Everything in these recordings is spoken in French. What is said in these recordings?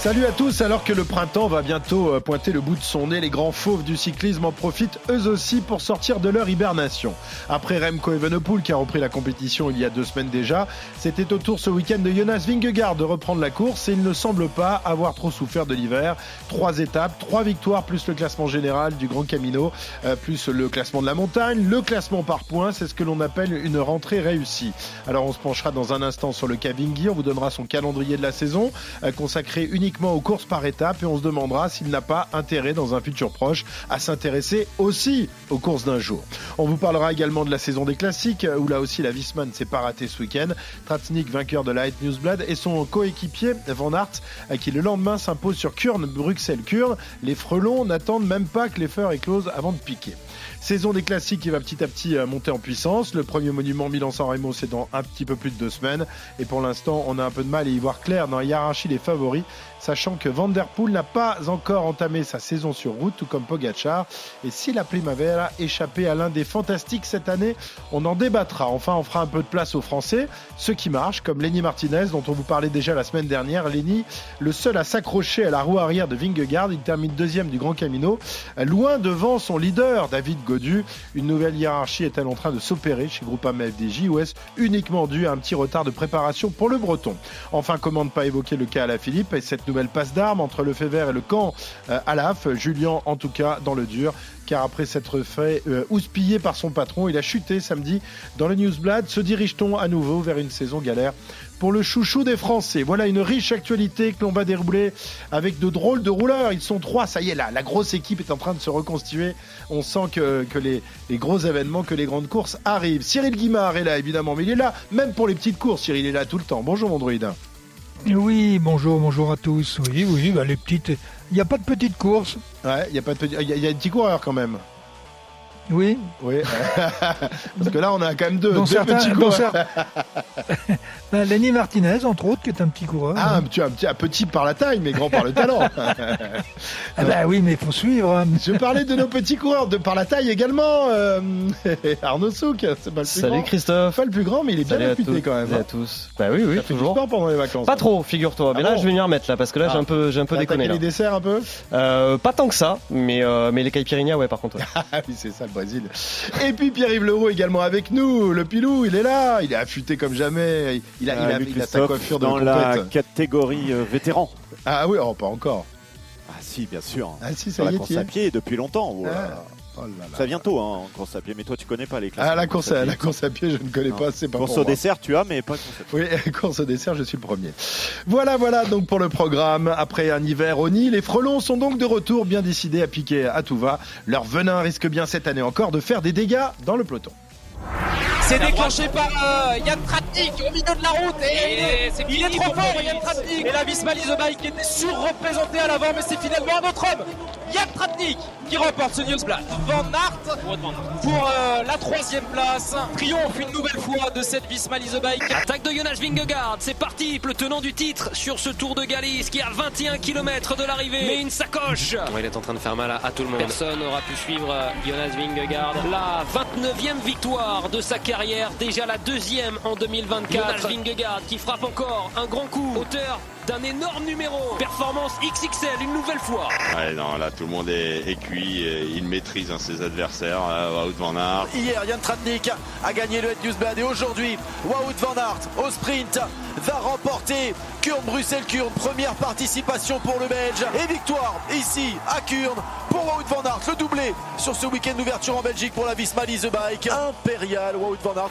Salut à tous, alors que le printemps va bientôt euh, pointer le bout de son nez, les grands fauves du cyclisme en profitent eux aussi pour sortir de leur hibernation. Après Remco Evenepoel qui a repris la compétition il y a deux semaines déjà, c'était au tour ce week-end de Jonas Vingegaard de reprendre la course et il ne semble pas avoir trop souffert de l'hiver. Trois étapes, trois victoires plus le classement général du Grand Camino, euh, plus le classement de la montagne, le classement par points, c'est ce que l'on appelle une rentrée réussie. Alors on se penchera dans un instant sur le Cavingui, on vous donnera son calendrier de la saison, euh, consacré uniquement aux courses par étapes et on se demandera s'il n'a pas intérêt dans un futur proche à s'intéresser aussi aux courses d'un jour. On vous parlera également de la saison des classiques où là aussi la Wiesmann ne s'est pas ratée ce week-end. Tratnik vainqueur de la Light Newsblad et son coéquipier Van Aert qui le lendemain s'impose sur Kurn, Bruxelles-Kurn. Les frelons n'attendent même pas que les feux éclosent avant de piquer. Saison des classiques qui va petit à petit euh, monter en puissance. Le premier monument Milan-San Remo, c'est dans un petit peu plus de deux semaines. Et pour l'instant, on a un peu de mal à y voir clair dans la hiérarchie des favoris, sachant que Van Der Poel n'a pas encore entamé sa saison sur route, tout comme Pogacar. Et si la Primavera échappé à l'un des fantastiques cette année, on en débattra. Enfin, on fera un peu de place aux Français, ceux qui marchent, comme Lenny Martinez, dont on vous parlait déjà la semaine dernière. Lenny, le seul à s'accrocher à la roue arrière de Vingegaard, il termine deuxième du Grand Camino, loin devant son leader, David une nouvelle hiérarchie est-elle en train de s'opérer chez Groupama FDJ ou est-ce uniquement dû à un petit retard de préparation pour le Breton? Enfin, comment ne pas évoquer le cas à la Philippe et cette nouvelle passe d'armes entre le Fever et le camp euh, Alaf Julien, en tout cas, dans le dur car après s'être fait euh, houspiller par son patron, il a chuté samedi dans le Newsblad. Se dirige-t-on à nouveau vers une saison galère pour le chouchou des Français? Voilà une riche actualité que l'on va dérouler avec de drôles de rouleurs. Ils sont trois, ça y est là, la grosse équipe est en train de se reconstituer. On sent que, les, gros événements, que les grandes courses arrivent. Cyril Guimard est là évidemment, mais il est là même pour les petites courses. Cyril est là tout le temps. Bonjour mon druide. Oui, bonjour, bonjour à tous. Oui, oui, bah, les petites. Il n'y a pas de petites courses. Ouais, il y a pas de Il y, a un petit coureur quand même. Oui. Oui. Parce que là, on a quand même deux, deux petits coureurs. Ben, Lenny Martinez, entre autres, qui est un petit coureur. Ah, un petit, un petit, par la taille, mais grand par le talent. ah ben oui, mais il faut suivre. Hein. Je parlais de nos petits coureurs, de par la taille également. Euh, Arnaud Souk, c'est pas le plus Salut Christophe. Pas le plus grand, mais il est bien réputé quand même. Salut à tous. Bah oui, oui, toujours. Fait pendant les vacances. Pas trop, figure-toi. mais ah là, je vais venir remettre là, parce que là, j'ai un peu, j'ai un peu déconné. les desserts un peu euh, Pas tant que ça, mais, euh, mais les caipirinhas, ouais, par contre. ah oui, c'est ça le Brésil. Et puis Pierre-Yves Leroux également avec nous. Le pilou, il est là. Il est affûté comme jamais. Il a, il a, il a coiffure dans la catégorie euh, vétéran. Ah oui, oh, pas encore. Ah si, bien sûr. Ah si, ça y la est, course à pied depuis longtemps. Ah. Oh ça vient tôt, hein, en course à pied, mais toi tu connais pas les classes. Ah, la course, à, la course à pied, je ne connais pas, c'est pas Course au dessert, tu as, mais pas course à pied. Oui, course au dessert, je suis le premier. Voilà, voilà, donc pour le programme. Après un hiver au nid, les frelons sont donc de retour, bien décidés à piquer à tout va. Leur venin risque bien cette année encore de faire des dégâts dans le peloton. C'est déclenché par euh, Yann Tratnik au milieu de la route et, il, est, trop fort Yann Tratnik. Et la Visma Bike était surreprésentée à l'avant mais c'est finalement un autre homme Yann Tratnik qui remporte ce Newsblad Van Aert pour euh, la troisième place. Triomphe une nouvelle fois de cette Visma Bike. Attaque de Jonas Vingegaard. C'est parti le tenant du titre sur ce Tour de Galice qui est à 21 km de l'arrivée. Mais une sacoche. Il est en train de faire mal à, tout le monde. Personne n'aura pu suivre euh, Jonas Vingegaard. La 29e victoire de sa carrière déjà la deuxième en 2024. Vingegaard qui frappe encore un grand coup, auteur d'un énorme numéro. Performance XXL une nouvelle fois. Ouais, non, là tout le monde est, cuit, et il maîtrise hein, ses adversaires. Wout van Aert. Hier, Yann Tratnik a gagné le Newsblad et aujourd'hui, Wout van Aert au sprint va remporter Kurn Bruxelles Kurn première participation pour le Belge et victoire ici à Kurn pour Wout van Aert le doublé sur ce week-end d'ouverture en Belgique pour la Visma The Bike impérial Wout van Aert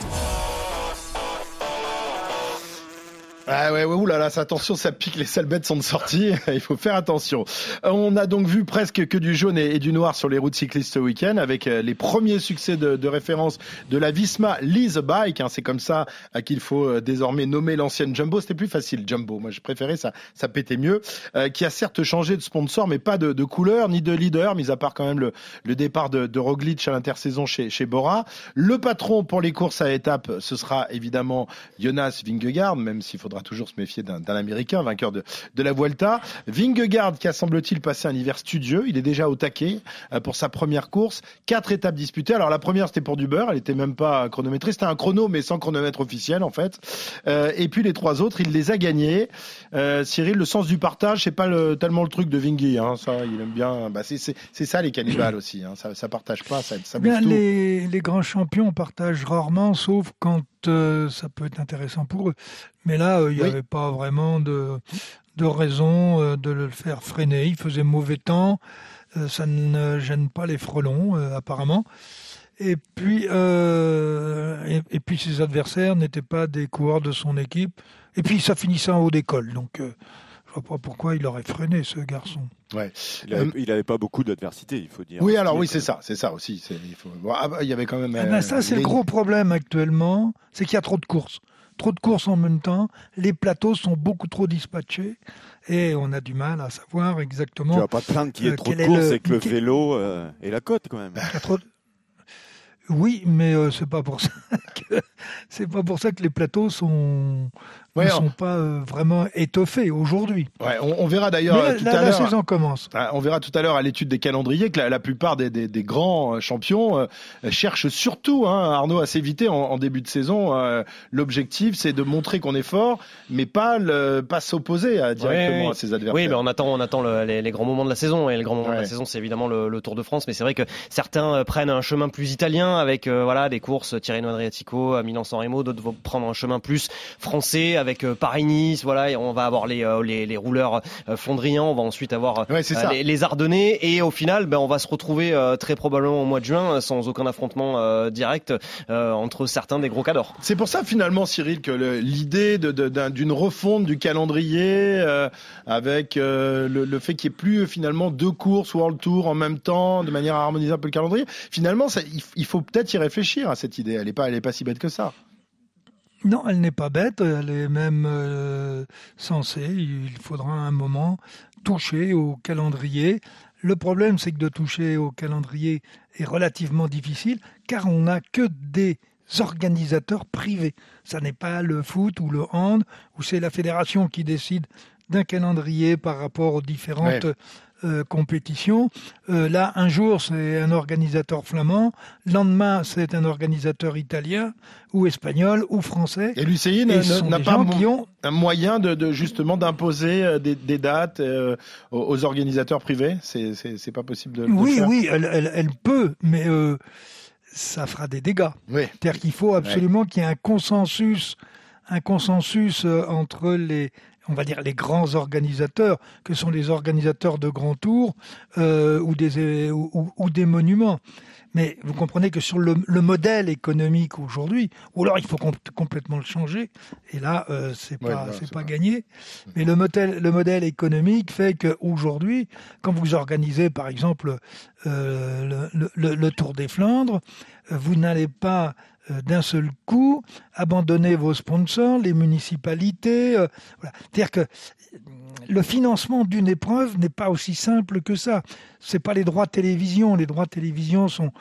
Ah ouais, ouais, oulala, attention, ça pique, les sales bêtes sont de sortie, il faut faire attention. On a donc vu presque que du jaune et, du noir sur les routes cyclistes ce week-end, avec euh, les premiers succès de, référence de la Visma Lise Bike, hein, c'est comme ça qu'il faut euh, désormais nommer l'ancienne Jumbo, c'était plus facile Jumbo, moi je préférais ça, ça pétait mieux, euh, qui a certes changé de sponsor, mais pas de, couleur ni de leader, mis à part quand même le, départ de, de Roglic à l'intersaison chez, chez Bora. Le patron pour les courses à étapes, ce sera évidemment Jonas Vingegaard, même s'il faudra faudra toujours se méfier d'un Américain, vainqueur de, de la Vuelta. Vingegaard qui a semble-t-il passé un hiver studieux, il est déjà au taquet euh, pour sa première course. Quatre étapes disputées. Alors la première c'était pour du beurre, elle était même pas chronométrée, c'était un chrono mais sans chronomètre officiel en fait. Euh, et puis les trois autres, il les a gagnés. Euh, Cyril, le sens du partage, c'est pas le, tellement le truc de Vingui, hein, ça, il aime bien. Bah, c'est ça les cannibales aussi, hein, ça, ça partage pas, ça, ça Bien, tout. Les, les grands champions partagent rarement, sauf quand euh, ça peut être intéressant pour eux. Mais là, euh, il n'y avait pas vraiment de, de raison euh, de le faire freiner. Il faisait mauvais temps, ça ne gêne pas les frelons, apparemment. Et puis, et, et, puis ses adversaires n'étaient pas des coureurs de son équipe. Et puis ça finissait en haut d'école. Donc je vois pas pourquoi il aurait freiné ce garçon. Ouais. Il n'avait avait pas beaucoup d'adversité, il faut dire. Oui, alors oui, c'est ça, c'est ça aussi. Il, faut... ah, bah, il, y avait quand même. Ah ben ça, c'est le gros problème actuellement, c'est qu'il y a trop de courses. Trop de courses en même temps, les plateaux sont beaucoup trop dispatchés et on a du mal à savoir exactement. Tu vas pas te plaindre qu'il y ait trop de courses et que le vélo euh, et la côte quand même. trop Oui, mais euh, c'est pas pour ça que c'est pas pour ça que les plateaux sont ne sont pas euh, vraiment étoffés aujourd'hui. Ouais, on, verra d'ailleurs tout la, à l'heure. La saison commence. Ah, on verra tout à l'heure à l'étude des calendriers que la, plupart des, des, des, grands euh, champions euh, cherchent surtout, hein, Arnaud, à s'éviter en, en, début de saison. L'objectif, c'est de montrer qu'on est fort, mais pas le, pas s'opposer directement à ses adversaires. Oui, mais on attend, on attend le, les, les, grands moments de la saison et le grand moment de la saison, c'est évidemment le, le, Tour de France. Mais c'est vrai que certains prennent un chemin plus italien avec voilà des courses Tirreno Adriatico, à Milan-San Remo, d'autres vont prendre un chemin plus français avec euh, Paris-Nice, voilà, et on va avoir les, euh, les, les rouleurs euh, fondriens, on va ensuite avoir les, les, Ardennais, et au final, ben, on va se retrouver très probablement au mois de juin sans aucun affrontement direct entre certains des gros cadors. C'est pour ça finalement, Cyril, que l'idée d'une refonte du calendrier avec le, le, fait qu'il n'y ait plus finalement deux courses World Tour en même temps, de manière à harmoniser un peu le calendrier, finalement, ça, il, faut peut-être y réfléchir à cette idée. Elle n'est pas, elle est pas si bête que ça. Non, elle n'est pas bête, elle est même euh, censée, il faudra un moment toucher au calendrier. Le problème, c'est que de toucher au calendrier est relativement difficile, car on n'a que des organisateurs privés. Ça n'est pas le foot ou le hand, où c'est la fédération qui décide d'un calendrier par rapport aux différentes euh, compétition. Euh, là, un jour, c'est un organisateur flamand, le lendemain, c'est un organisateur italien ou espagnol ou français. Et l'UCI n'a pas un moyen de, justement d'imposer euh, des, dates aux organisateurs privés? C'est pas possible de, oui, faire? Oui, elle, elle, peut, mais ça fera des dégâts. C'est-à-dire qu'il faut absolument qu'il y ait un consensus un consensus entre les, on va dire, les grands organisateurs, que sont les organisateurs de grands tours euh, ou, des, ou, des monuments. Mais vous comprenez que sur le, modèle économique aujourd'hui, ou alors il faut complètement le changer, et là, euh, c'est pas, c'est pas gagné. Mais le modèle, le modèle économique fait qu'aujourd'hui, quand vous organisez, par exemple, euh, le, le, Tour des Flandres, vous n'allez pas euh, d'un seul coup, abandonner vos sponsors, les municipalités. Euh, voilà. C'est-à-dire que euh, le financement d'une épreuve n'est pas aussi simple que ça. C'est pas les droits de télévision. Les droits de télévision sont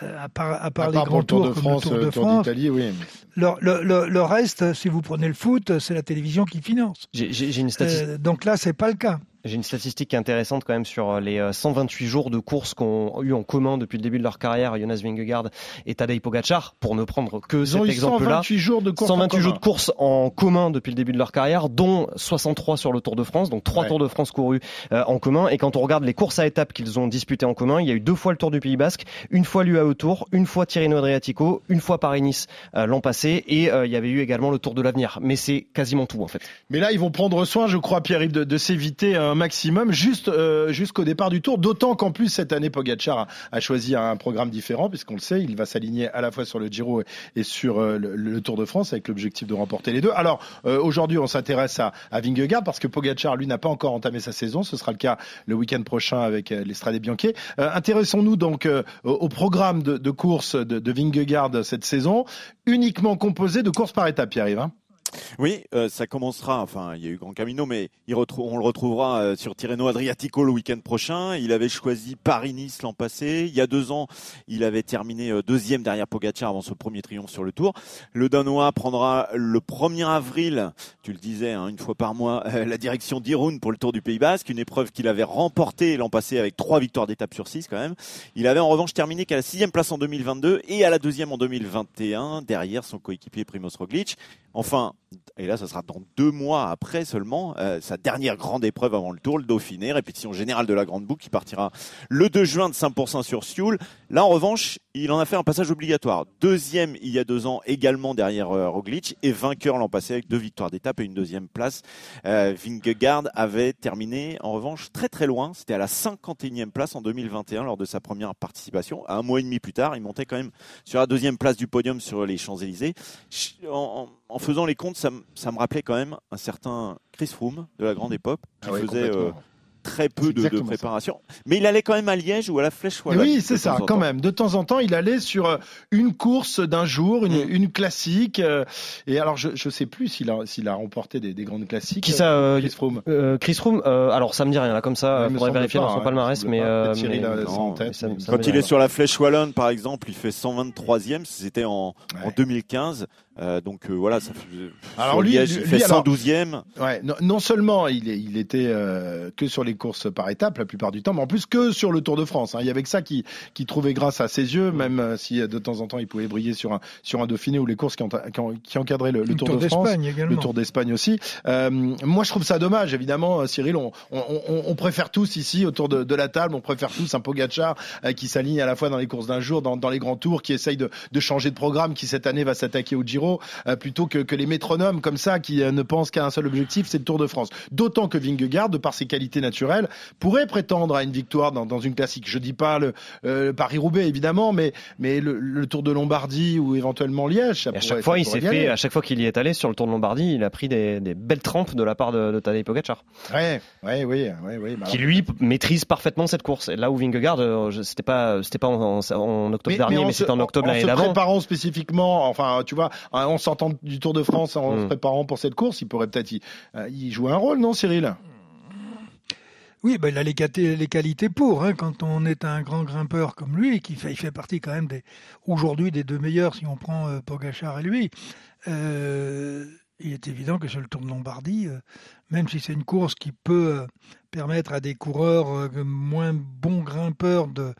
à part, à part les grands tours de France, le Tour de France, oui. le, le, le, reste, si vous prenez le foot, c'est la télévision qui finance. J'ai une statistique. donc là, c'est pas le cas. J'ai une statistique intéressante quand même sur euh, les 128 euh, jours de course qu'ont eu en commun depuis le début de leur carrière Jonas Vingegaard et Tadej Pogacar, pour ne prendre que cet exemple-là. 128 jours de course 128 jours de course en commun depuis le début de leur carrière, dont 63 sur le Tour de France, donc trois Tours de France courus euh, en commun. Et quand on regarde les courses à étapes qu'ils ont disputées en commun, il y a eu deux fois le Tour du Pays Basque, une fois l'UAE Tour, une fois Tirreno Adriatico, une fois Paris-Nice l'an passé, et il y avait eu également le Tour de l'avenir. Mais c'est quasiment tout en fait. Mais là, ils vont prendre soin, je crois, Pierre-Yves, de, de s'éviter maximum. Juste euh, jusqu'au départ du tour. D'autant qu'en plus cette année Pogacar a, choisi un programme différent puisqu'on le sait, il va s'aligner à la fois sur le Giro et, sur euh, le, Tour de France avec l'objectif de remporter les deux. Alors euh, aujourd'hui, on s'intéresse à, à Vingegaard parce que Pogacar lui n'a pas encore entamé sa saison. Ce sera le cas le week-end prochain avec l'Estrade Bianchi. Intéressons-nous donc au, programme de, course de, de Vingegaard cette saison, uniquement composé de courses par étapes, Pierre-Yves. Hein. Oui, euh, ça commencera. Enfin, il y a eu Grand Camino, mais il on le retrouvera euh, sur Tirreno Adriatico le week-end prochain. Il avait choisi Paris-Nice l'an passé. Il y a deux ans, il avait terminé euh, deuxième derrière Pogacar avant son premier triomphe sur le Tour. Le Danois prendra le 1er avril, tu le disais, hein, une fois par mois, la direction d'Irun pour le Tour du Pays Basque, une épreuve qu'il avait remportée l'an passé avec trois victoires d'étape sur six quand même. Il avait en revanche terminé qu'à la sixième place en 2022 et à la deuxième en 2021 derrière son coéquipier Primoz Roglic. Enfin, et là, ça sera dans deux mois après seulement, euh, sa dernière grande épreuve avant le Tour, le Dauphiné, répétition générale de la Grande Boucle, qui partira le 2 juin de 5% sur Sioule. Là, en revanche, il en a fait un passage obligatoire. Deuxième il y a deux ans, également derrière euh, Roglic, et vainqueur l'an passé avec deux victoires d'étape et une deuxième place. Euh, Vingegaard avait terminé, en revanche, très très loin. C'était à la 51e place en 2021 lors de sa première participation. Un mois et demi plus tard, il montait quand même sur la deuxième place du podium sur les Champs-Élysées. En, faisant les comptes, ça, ça, me rappelait quand même un certain Chris Froome de la grande époque qui ah faisait très peu de, préparation. Mais il allait quand même à Liège ou à la Flèche Oui, c'est ça, quand même. De temps en temps, il allait sur euh, une course d'un jour, une, mm. une, classique. Euh, et alors, je ne sais plus s'il a, s'il a remporté des, des, grandes classiques. Qui ça euh, Chris Froome. Chris Froome, alors ça me dit rien là comme ça. Il faudrait vérifier dans son palmarès, mais, quand il est sur la Flèche Wallonne, par exemple, il fait 123e. C'était en, en 2015. Euh, donc euh, voilà, ça fait, alors lui, il fait 112e. Ouais, non, seulement il, il était euh, que sur les courses par étapes la plupart du temps, mais en plus que sur le Tour de France. Hein. Il y avait que ça qui, qui trouvait grâce à ses yeux, même si de temps en temps il pouvait briller sur un, sur un Dauphiné ou les courses qui, qui, encadraient le, le, Tour, de France, le Tour d'Espagne aussi. moi, je trouve ça dommage, évidemment, Cyril. On, on, on, préfère tous ici autour de, de, la table, on préfère tous un Pogacar qui s'aligne à la fois dans les courses d'un jour, dans, dans les grands tours, qui essaye de, de changer de programme, qui cette année va s'attaquer au Giro euh, plutôt que, que, les métronomes comme ça qui euh, ne pensent qu'à un seul objectif, c'est le Tour de France. D'autant que Vingegaard, de par ses qualités naturelles, pourrait prétendre à une victoire dans, dans une classique. Je dis pas le, euh, Paris-Roubaix évidemment, mais, mais le, Tour de Lombardie ou éventuellement Liège. à chaque fois, il s'est fait, à chaque fois qu'il y est allé sur le Tour de Lombardie, il a pris des, des belles trempes de la part de, de Tadej Pogacar. Ouais, ouais, oui, ouais, ouais, bah qui lui maîtrise parfaitement cette course. Et là où Vingegaard, c'était pas, c'était pas en, en, octobre dernier, mais, c'était en octobre l'année d'avant. En se préparant spécifiquement, enfin, tu vois, on s'en du Tour de France en se hmm. préparant pour cette course, il pourrait peut-être y, euh, jouer un rôle, non, Cyril? Oui, ben, il a les, qualités pour. Hein, quand on est un grand grimpeur comme lui, qui fait, il fait partie quand même des aujourd'hui des deux meilleurs si on prend euh, Pogachar et lui. Euh, il est évident que sur le Tour de Lombardie, euh, même si c'est une course qui peut euh, permettre à des coureurs euh, moins bons grimpeurs de,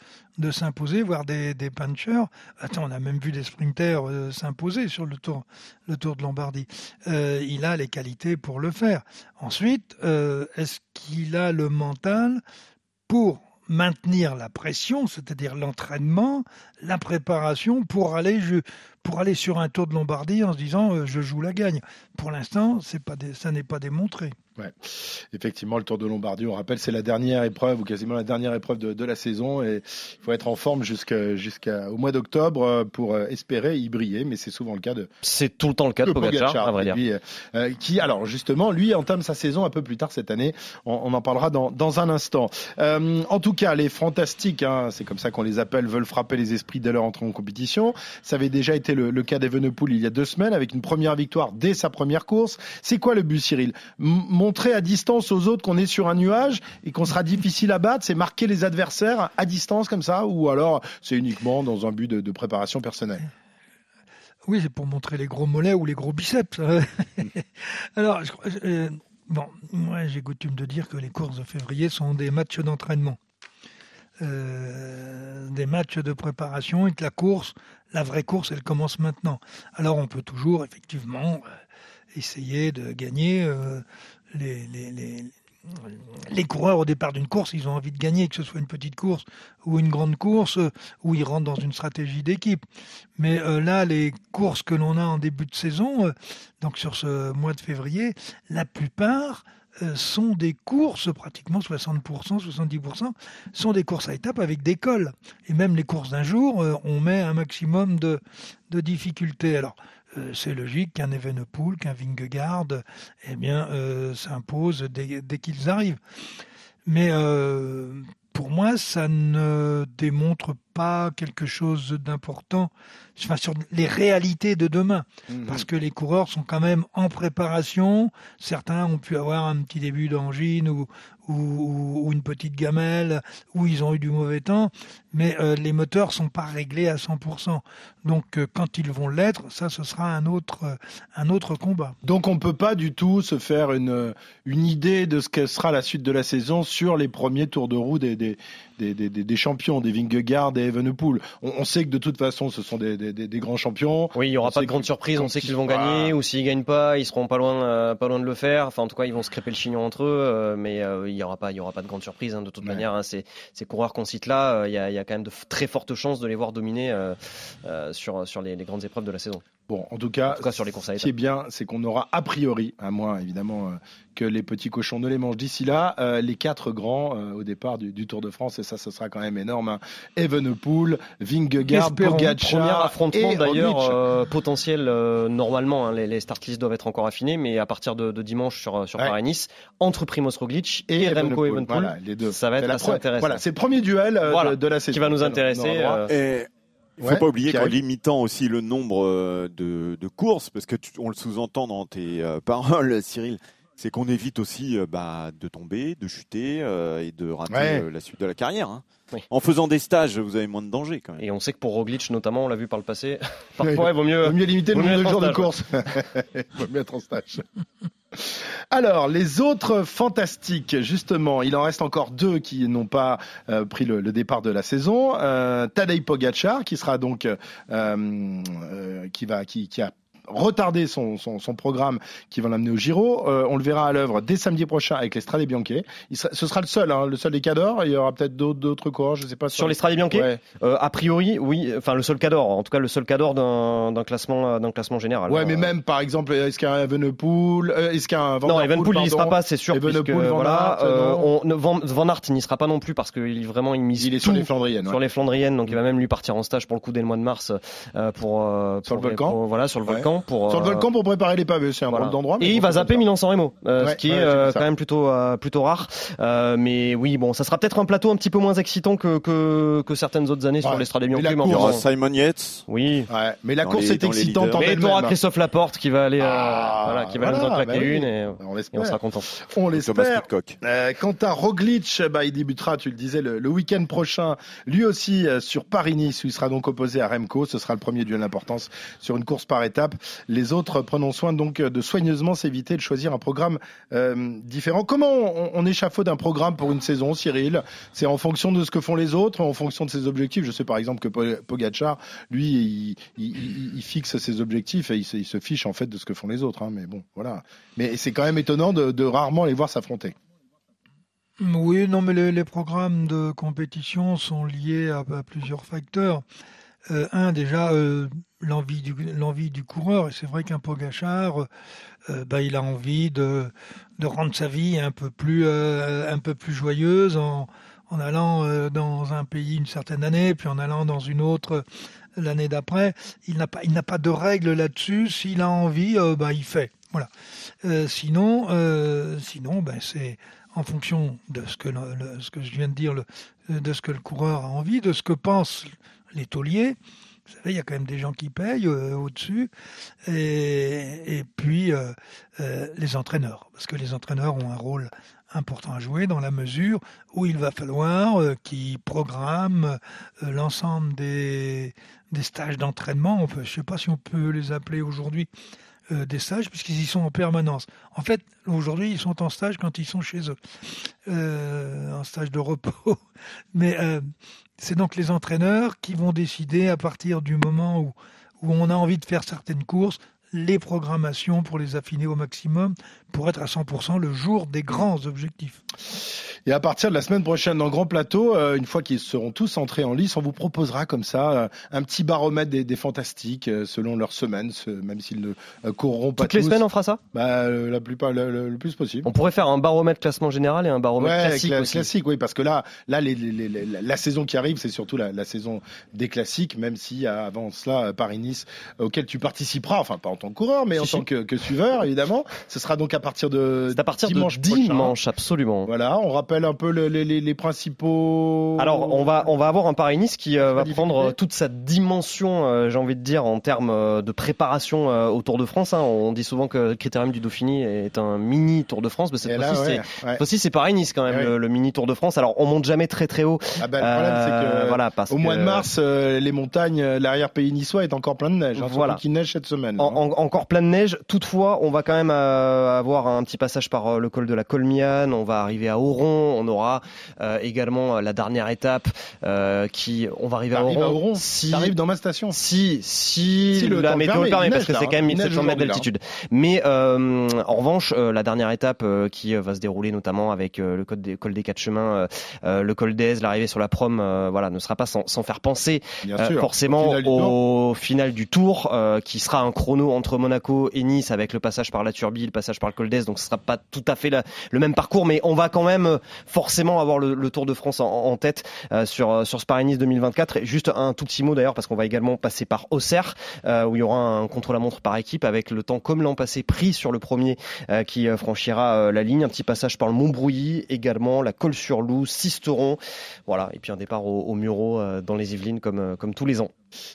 s'imposer, voire des, des punchers. Attends, on a même vu des sprinters s'imposer sur le tour, le tour de Lombardie. il a les qualités pour le faire. Ensuite, est-ce qu'il a le mental pour maintenir la pression, c'est-à-dire l'entraînement, la préparation pour aller, pour aller sur un tour de Lombardie en se disant je joue la gagne. Pour l'instant, ça n'est pas démontré. Ouais. Effectivement, le Tour de Lombardie, on rappelle, c'est la dernière épreuve ou quasiment la dernière épreuve de, la saison et il faut être en forme jusqu'au mois d'octobre euh, pour euh, espérer y briller, mais c'est souvent le cas de. C'est tout le temps le cas de, Pogacar, à vrai dire. Euh, qui, alors justement, lui entame sa saison un peu plus tard cette année. On, en parlera dans, dans un instant. en tout cas, les fantastiques, hein, c'est comme ça qu'on les appelle, veulent frapper les esprits dès leur entrée en compétition. Ça avait déjà été le, le cas d'Evenepoel il y a deux semaines avec une première victoire dès sa première course. C'est quoi le but, Cyril? Montrer à distance aux autres qu'on est sur un nuage et qu'on sera difficile à battre, c'est marquer les adversaires à distance comme ça, ou alors c'est uniquement dans un but de, préparation personnelle oui, c'est pour montrer les gros mollets ou les gros biceps. Alors, euh, bon, j'ai coutume de dire que les courses de février sont des matchs d'entraînement. Euh, des matchs de préparation et que la course, la vraie course, elle commence maintenant. Alors on peut toujours effectivement euh, essayer de gagner les, coureurs au départ d'une course, ils ont envie de gagner, que ce soit une petite course ou une grande course, où ils rentrent dans une stratégie d'équipe. Mais euh, là, les courses que l'on a en début de saison, euh, donc sur ce mois de février, la plupart euh, sont des courses, pratiquement 60%, 70%, sont des courses à étapes avec des cols. Et même les courses d'un jour, on met un maximum de, de difficultés. Alors, c'est logique qu'un Evenepoel, qu'un Vingegaard, eh bien, euh, s'impose dès, qu'ils arrivent. Mais euh, pour moi, ça ne démontre pas quelque chose d'important enfin, sur les réalités de demain. Mhm. Parce que les coureurs sont quand même en préparation. Certains ont pu avoir un petit début d'angine ou, ou, une petite gamelle, où ils ont eu du mauvais temps, mais euh, les moteurs sont pas réglés à 100%. Donc euh, quand ils vont l'être, ça ce sera un autre euh, un autre combat. Donc on peut pas du tout se faire une une idée de ce que sera la suite de la saison sur les premiers tours de roue des des, des, des, des champions, des Vingegaard et Evenepoel. On, on, sait que de toute façon ce sont des, des grands champions. Oui, il y aura pas de grande surprise. On sait qu'ils vont gagner ou s'ils gagnent pas, ils seront pas loin pas loin de le faire. Enfin en tout cas ils vont se crêper le chignon entre eux, mais il y aura pas y aura pas de grande surprise hein, de toute manière. Hein, ces, ces coureurs qu'on cite là, il y, a, y a quand même de très fortes chances de les voir dominer euh, euh, sur, sur les, grandes épreuves de la saison. Bon, en tout cas, sur les courses ce qui est bien, c'est qu'on aura a priori, à moins évidemment euh, que les petits cochons ne les mangent d'ici là, les quatre grands au départ du, Tour de France, et ça, ce sera quand même énorme. Hein. Evenepoel, Vingegaard, Pogacar, premier affrontement d'ailleurs potentiel normalement. Hein, les, les start lists doivent être encore affinés, mais à partir de, dimanche sur sur Paris-Nice, entre Primoz Roglic et, Remco Evenepoel, voilà, les deux. ça va être assez intéressant. Voilà, c'est le premier duel de, la saison qui va nous intéresser. Euh. Il ne faut pas oublier qu'en limitant aussi le nombre euh, de, courses, parce que on le sous-entend dans tes euh, paroles, Cyril, c'est qu'on évite aussi bah, de tomber, de chuter et de rater la suite de la carrière. Hein. En faisant des stages, vous avez moins de danger quand même. Et on sait que pour Roglic notamment, on l'a vu par le passé, parfois il vaut mieux, vaut mieux limiter le nombre de jours de course. il vaut mieux être en stage. Alors, les autres fantastiques, justement, il en reste encore deux qui n'ont pas euh, pris le, départ de la saison. Euh, Tadej Pogacar, qui sera donc, euh, euh, qui va, qui, qui a retarder son, son, son programme qui va l'amener au Giro. Euh, on le verra à l'œuvre dès samedi prochain avec Bianche. Il ce sera le seul, hein, le seul des cadors. Il y aura peut-être d'autres coureurs, je sais pas. Sur, Bianche, ouais. euh, a priori, oui. Enfin, le seul cador. En tout cas, le seul cador d'un classement, d'un classement général. Ouais, mais même par exemple, est-ce qu'il y a un Evenepoel, euh, est-ce qu'il y a un Van Non, Evenepoel, il n'y sera pas, c'est sûr. Evenepoel, puisque, Van voilà, euh, on, Van, Van Aert n'y sera pas non plus parce qu'il vraiment il mise il est sur les Flandriennes. Sur les Flandriennes, donc il va même lui partir en stage pour le coup dès le mois de mars euh, pour, pour, sur le volcan. voilà, sur le volcan pour. Sur le volcan pour préparer les pavés. C'est un drôle d'endroit. Et il va zapper Milan-San Remo, euh, ce qui est euh, quand même plutôt euh, plutôt rare. mais oui, bon, ça sera peut-être un plateau un petit peu moins excitant que que, que certaines autres années sur l'Estrade Bianchi. Il y aura Simon Yates. Oui. Mais la course est excitante en elle-même. Mais tu auras Christophe Laporte qui va aller, ah, voilà, qui va nous en claquer bah une et on sera content. On l'espère. Quant à Roglic, bah, il débutera, tu le disais, le week-end prochain, lui aussi sur Paris-Nice, où il sera donc opposé à Remco. Ce sera le premier duel d'importance sur une course par étape. Les autres prenons soin donc de soigneusement s'éviter de choisir un programme euh, différent. Comment on, échafaude un programme pour une saison, Cyril? C'est en fonction de ce que font les autres, en fonction de ses objectifs? Je sais par exemple que Pogacar, lui, il, fixe ses objectifs et il se, fiche en fait de ce que font les autres. Hein. mais bon, voilà. Mais c'est quand même étonnant de, rarement les voir s'affronter. Oui, non, mais les, programmes de compétition sont liés à, plusieurs facteurs. Euh, un, déjà, euh, l'envie du, du coureur. Et c'est vrai qu'un Pogachar, euh, bah, il a envie de, de rendre sa vie un peu plus, euh, un peu plus joyeuse en, en allant euh, dans un pays une certaine année, puis en allant dans une autre l'année d'après. Il n'a pas, pas de règles là-dessus. S'il a envie, bah, il fait. Voilà. sinon, sinon, ben c'est en fonction de ce que, ce que je viens de dire, le, de ce que le coureur a envie, de ce que pense les tauliers. Vous savez, il y a quand même des gens qui payent euh, au-dessus. Et, puis, euh, euh, les entraîneurs. Parce que les entraîneurs ont un rôle important à jouer dans la mesure où il va falloir qu'ils programment l'ensemble des, des stages d'entraînement. Je ne sais pas si on peut les appeler aujourd'hui des stages, puisqu'ils y sont en permanence. En fait, aujourd'hui, ils sont en stage quand ils sont chez eux, euh, en stage de repos. Mais euh, c'est donc les entraîneurs qui vont décider à partir du moment où, où on a envie de faire certaines courses, les programmations pour les affiner au maximum pour être à 100% le jour des grands objectifs. Et à partir de la semaine prochaine, dans Grand Plateau, euh, une fois qu'ils seront tous entrés en lice, on vous proposera comme ça euh, un petit baromètre des, des fantastiques euh, selon leur semaine, même s'ils ne courront pas Toutes les semaines, on fera ça? Bah, La plupart, le, plus possible. On pourrait faire un baromètre classement général et un baromètre classique aussi. classique, oui, parce que là, là les, les, la saison qui arrive, c'est surtout la, la, saison des classiques, même si avant cela, Paris-Nice, auquel tu participeras, enfin pas en tant que coureur, mais en tant que, que suiveur, évidemment. Ce sera donc à partir de à partir dimanche, de dimanche, absolument. Voilà, on rappelle un peu les, principaux. Alors, on va, on va avoir un Paris-Nice qui euh, va prendre toute sa dimension, euh, j'ai envie de dire, en termes euh, de préparation au Tour de France. Hein. On dit souvent que le Critérium du Dauphiné est un mini Tour de France, mais cette fois-ci, c'est Paris-Nice quand même, le, mini Tour de France. Alors, on monte jamais très très haut. Ah bah, le problème, c'est que voilà, parce au mois de mars, les montagnes, l'arrière-pays niçois est encore plein de neige. Hein, voilà. Qui neige cette semaine. Hein. Encore plein de neige. Toutefois, on va quand même avoir un petit passage par le col de la Colmiane. On va arriver à Oron. On aura également la dernière étape euh, qui on va arriver à Oron. Si arrive dans ma station. Si si, si le la météo le permet, parce que c'est quand même 1700 mètres d'altitude. Mais euh, en revanche, euh, la dernière étape euh, qui va se dérouler notamment avec le col des, col des quatre chemins, le col d'Aise, l'arrivée sur la prom, voilà, ne sera pas sans, sans faire penser forcément au final du Tour, qui sera un chrono entre Monaco et Nice avec le passage par la Turbie, le passage par le col d'Aise, donc ce sera pas tout à fait le même parcours, mais on va quand même forcément avoir le, Tour de France en, tête sur sur ce Paris-Nice 2024. Et juste un tout petit mot d'ailleurs parce qu'on va également passer par Auxerre euh, où il y aura un contre-la-montre par équipe avec le temps comme l'an passé pris sur le premier euh, qui euh, franchira la ligne. Un petit passage par le Mont-Brouilly également, la Colle-sur-Loup, Sisteron, voilà. Et puis un départ au, au dans les Yvelines comme comme tous les ans.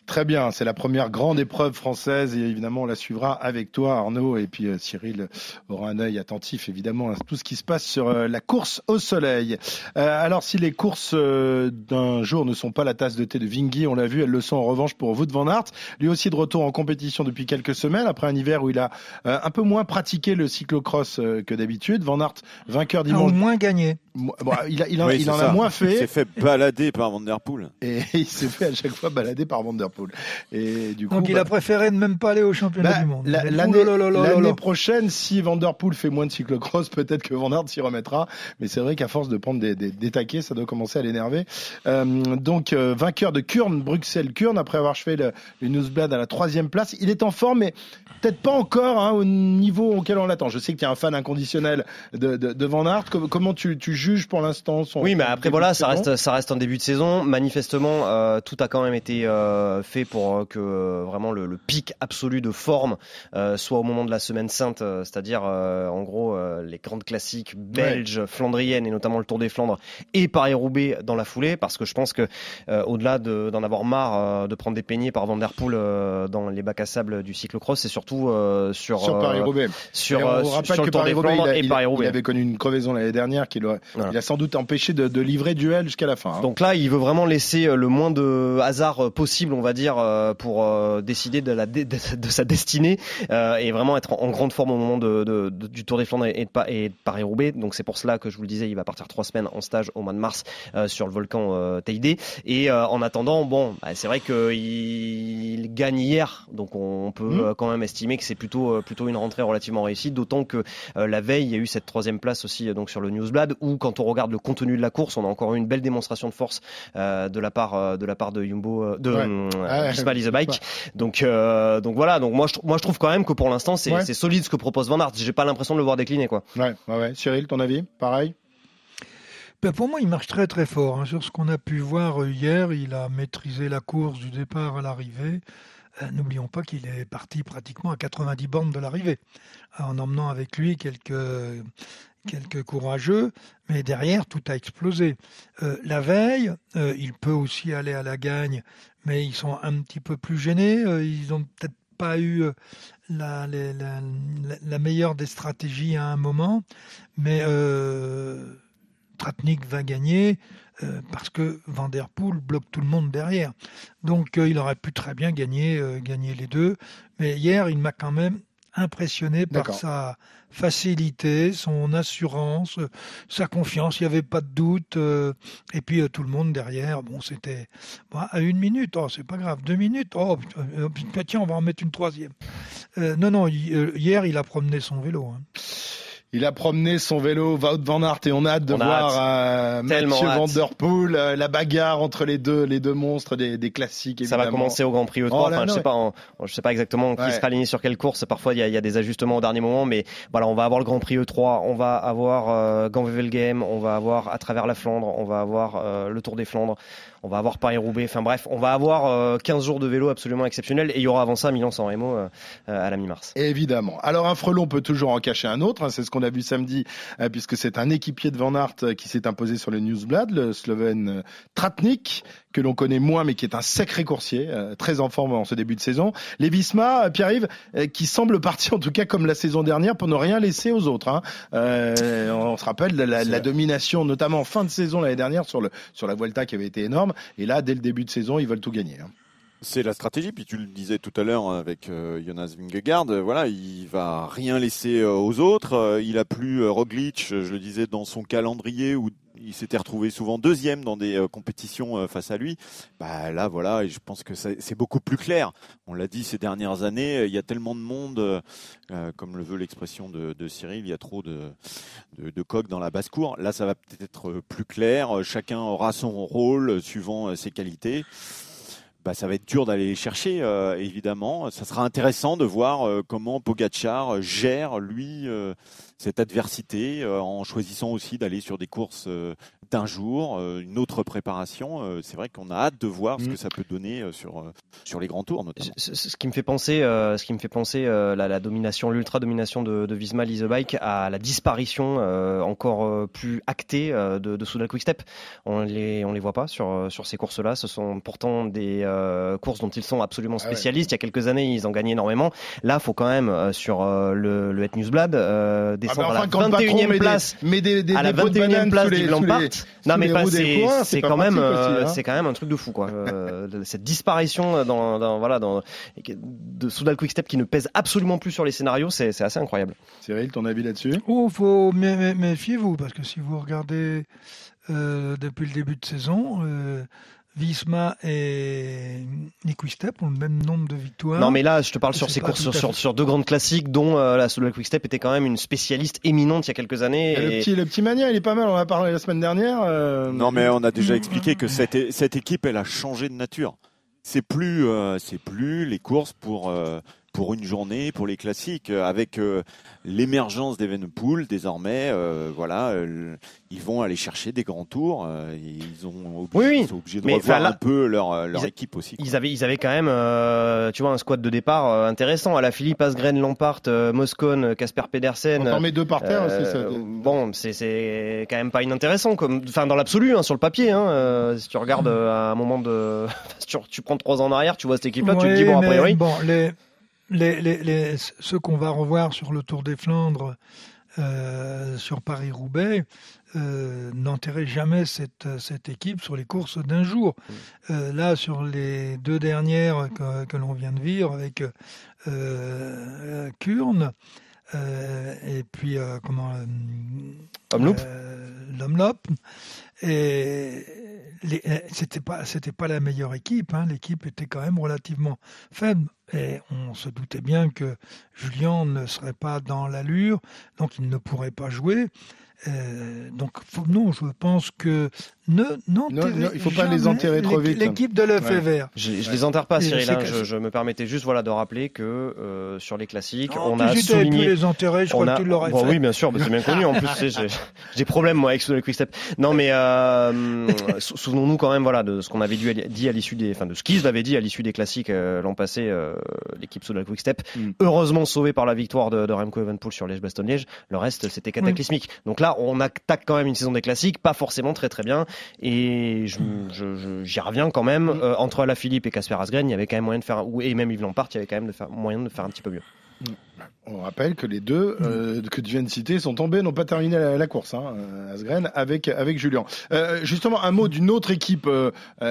Très bien, c'est la première grande épreuve française et évidemment on la suivra avec toi Arnaud et puis Cyril aura un œil attentif évidemment à tout ce qui se passe sur la course au soleil. alors si les courses d'un jour ne sont pas la tasse de thé de Vingy, on l'a vu, elles le sont en revanche pour Wout van Aert, lui aussi de retour en compétition depuis quelques semaines, après un hiver où il a euh, un peu moins pratiqué le cyclocross euh, que d'habitude. Van Aert, vainqueur dimanche. Ou moins gagné. Bon, il, a, il, il en a moins fait. Il s'est fait balader par Van Der Poel. Et il s'est fait à chaque fois balader par Van Der Poel. Et du coup, Donc il a bah, préféré ne même pas aller au championnat bah, du monde. L'année prochaine, si Van Der Poel fait moins de cyclocross, peut-être que Van s'y remettra. Mais c'est vrai qu'à force de prendre des, des, des, taquets, ça doit commencer à l'énerver. Euh, donc euh, vainqueur de Kurn, Bruxelles-Kurn, après avoir fait le, le, Newsblad à la troisième place. Il est en forme, mais peut-être pas encore hein, au niveau auquel on l'attend. Je sais qu'il y a un fan inconditionnel de, de, de Van Aert. Comment tu, tu juges pour l'instant son Oui, mais après voilà, ça reste, ça reste un début de saison. Manifestement, euh, tout a quand même été euh, fait pour euh, que euh, vraiment le, le, pic absolu de forme soit au moment de la semaine sainte, c'est-à-dire en gros les grandes classiques belges, ouais. flandriennes et notamment le Tour des Flandres et Paris-Roubaix dans la foulée, parce que je pense que au-delà d'en avoir marre de prendre des peignets par Van Der Poel dans les bacs à sable du cyclocross, c'est surtout sur sur Paris-Roubaix. Sur, sur, le Tour des Flandres et Paris-Roubaix. Il avait connu une crevaison l'année dernière qui il a sans doute empêché de, de livrer duel jusqu'à la fin. Hein. Donc là, il veut vraiment laisser euh, le moins de hasard euh, possible, on va dire, euh, pour décider de, la de, de sa destinée et vraiment être en, grande forme au moment de, du Tour des Flandres et de, et de Paris-Roubaix. Donc c'est pour cela que je vous le disais, il va partir trois semaines en stage au mois de mars sur le volcan euh, Teide. Et en attendant, bon, bah, c'est vrai qu'il gagne hier, donc on peut mmh. quand même estimer que c'est plutôt plutôt une rentrée relativement réussie. D'autant que la veille, il y a eu cette troisième place aussi donc sur le Newsblad où quand on regarde le contenu de la course, on a encore eu une belle démonstration de force euh, de la part euh, de la part de Jumbo euh, de ouais. the Bike. Donc donc voilà, donc moi je moi je trouve quand même que pour l'instant c'est ouais. solide ce que propose Van Aert. J'ai pas l'impression de le voir décliner quoi. Ouais, ouais, Cyril, ton avis? Pareil? Ben pour moi, il marche très très fort. Hein. Sur ce qu'on a pu voir hier, il a maîtrisé la course du départ à l'arrivée. Euh, N'oublions pas qu'il est parti pratiquement à 90 bornes de l'arrivée, en emmenant avec lui quelques quelques courageux, mais derrière, tout a explosé. Euh, la veille, euh, il peut aussi aller à la gagne, mais ils sont un petit peu plus gênés. Euh, ils n'ont peut-être pas eu la, la, meilleure des stratégies à un moment, mais Tratnik va gagner euh, parce que Van Der Poel bloque tout le monde derrière. Donc il aurait pu très bien gagner, gagner les deux, mais hier, il m'a quand même impressionné par sa facilité, son assurance, sa confiance. Il n'y avait pas de doute. Euh, et puis euh, tout le monde derrière. Bon, c'était bon, à une minute. Oh, c'est pas grave. Deux minutes. Oh, euh, tiens, on va en mettre une troisième. Euh, non, non. Hier, il a promené son vélo. Hein. Il a promené son vélo Wout van Aert et on a hâte de on voir euh, Mathieu Van Der Poel, euh, la bagarre entre les deux, les deux monstres des, des classiques. Évidemment. Ça va commencer au Grand Prix E3. Oh, enfin, je sais pas, en, je sais pas exactement qui ouais. sera aligné sur quelle course. Parfois, il y, y, a, des ajustements au dernier moment, mais voilà, on va avoir le Grand Prix E3, on va avoir euh, Game, on va avoir à travers la Flandre, on va avoir euh, le Tour des Flandres, on va avoir Paris-Roubaix. Enfin bref, on va avoir euh, 15 jours de vélo absolument exceptionnels et il y aura avant ça Milan-San Remo euh, à la mi-mars. Évidemment. Alors un frelon peut toujours en cacher un autre. Hein, c'est ce qu'on a vu samedi, puisque c'est un équipier de Van Aert qui s'est imposé sur le Newsblad, le Slovène Tratnik, que l'on connaît moins, mais qui est un sacré coursier, très en forme en ce début de saison. Les Visma, Pierre-Yves, qui semble partir en tout cas comme la saison dernière pour ne rien laisser aux autres. Hein. on se rappelle la, la, domination, notamment en fin de saison l'année dernière sur, le, sur la Vuelta qui avait été énorme. Et là, dès le début de saison, ils veulent tout gagner. Hein. C'est la stratégie, puis tu le disais tout à l'heure avec euh, Jonas Vingegaard, voilà, il va rien laisser euh, aux autres. Euh, il a plus Roglic, je le disais dans son calendrier où il s'était retrouvé souvent deuxième dans des compétitions face à lui. Bah là, voilà, je pense que c'est beaucoup plus clair. On l'a dit ces dernières années, il y a tellement de monde, comme le veut l'expression de, Cyril, il y a trop de, de, coques dans la basse-cour. Là, ça va peut-être être plus clair. Chacun aura son rôle suivant ses qualités. Bah, ça va être dur d'aller les chercher, euh, évidemment. Ça sera intéressant de voir euh, comment Pogachar gère, lui, euh, cette adversité en choisissant aussi d'aller sur des courses d'un jour, euh, une autre préparation. Euh, c'est vrai qu'on a hâte de voir ce mm. que ça peut donner euh, sur sur les grands tours notamment. Ce, qui me fait penser, ce qui me fait penser la, la, domination, l'ultra domination de, de Visma Bike à la disparition encore plus actée de, de Soudal Quickstep. On les on les voit pas sur sur ces courses-là. Ce sont pourtant des courses dont ils sont absolument ah spécialistes. Il y a quelques années, ils ont gagné énormément. Là, faut quand même sur le le Het Newsblad descendre à la 21e place, mais des, des, à la 21e place du Lampart non mais c'est quand même euh, hein. c'est quand même un truc de fou quoi. Euh, cette disparition dans, dans voilà dans de Soudal Quickstep qui ne pèse absolument plus sur les scénarios, c'est assez incroyable. Cyril, ton avis là-dessus? Oh, faut méfiez-vous parce que si vous regardez euh, depuis le début de saison, Visma et Quickstep ont le même nombre de victoires. Non, mais là, je te parle sur ces courses, sur, sur, deux grandes classiques, dont euh, la Solo Quickstep était quand même une spécialiste éminente il y a quelques années. Et... Le, petit, le petit Mania, il est pas mal, on en a parlé la semaine dernière. Euh, non, mais on a déjà expliqué que cette, cette équipe, elle a changé de nature. C'est plus, euh, c'est plus les courses pour pour une journée, pour les classiques, euh, avec euh, l'émergence d'Evenpool désormais, euh, voilà, ils vont aller chercher des grands tours. ils ont obligé, sont obligés de revoir un peu leur, leur équipe aussi. Ils avaient, ils avaient quand même, tu vois, un squad de départ intéressant. À la Philippe Asgren, Lampart, Moscone, Casper Pedersen. On met deux par terre aussi. Ça... Bon, c'est, c'est quand même pas inintéressant, comme, enfin dans l'absolu, hein, sur le papier. Hein, si tu regardes à un moment de, tu, tu prends trois ans en arrière, tu vois cette équipe-là, tu te dis bon a priori. Bon, les les, les, ceux qu'on va revoir sur le Tour des Flandres, euh, sur Paris-Roubaix, euh, jamais cette, cette, équipe sur les courses d'un jour. Mm. Euh, là, sur les deux dernières que, que l'on vient de vivre avec euh, Kurn, et puis comment L'Omloop. Et c'était pas c'était pas la meilleure équipe. Hein. L'équipe était quand même relativement faible. Et on se doutait bien que Julien ne serait pas dans l'allure, donc il ne pourrait pas jouer. Euh, donc non, je pense que ne non, non, il faut pas les enterrer trop vite. L'équipe de l'œuf ouais. vert. Je, je les enterre pas, Cyril. Hein, je, je, me permettais juste voilà de rappeler que euh, sur les classiques, on a souligné. Pu les enterrer, je crois que tu l'aurais bon, fait. Oui, bien sûr, c'est bien connu. En plus, j'ai des problèmes moi avec le Quickstep. Non, mais euh, souvenons-nous quand même voilà de ce qu'on avait dit à l'issue des, enfin de ce qu'ils avaient dit à l'issue des classiques euh, l'an passé, euh, l'équipe sous le Quickstep. Mm. Heureusement sauvée par la victoire de, de Remco Evenepoel sur Liège-Bastogne-Liège. Le reste, c'était cataclysmique. Donc là, on attaque quand même une saison des classiques, pas forcément très très bien. Et j'y je, je, reviens quand même. Mm. Euh, entre la Philippe et Casper Asgren, il y avait quand même moyen de faire, et même Yves Lampard, il y avait quand même de faire, moyen de faire un petit peu mieux. On rappelle que les deux euh, que tu viens de citer sont tombés, n'ont pas terminé la, course, hein, euh, Asgren avec avec Julien. Euh, justement, un mot d'une autre équipe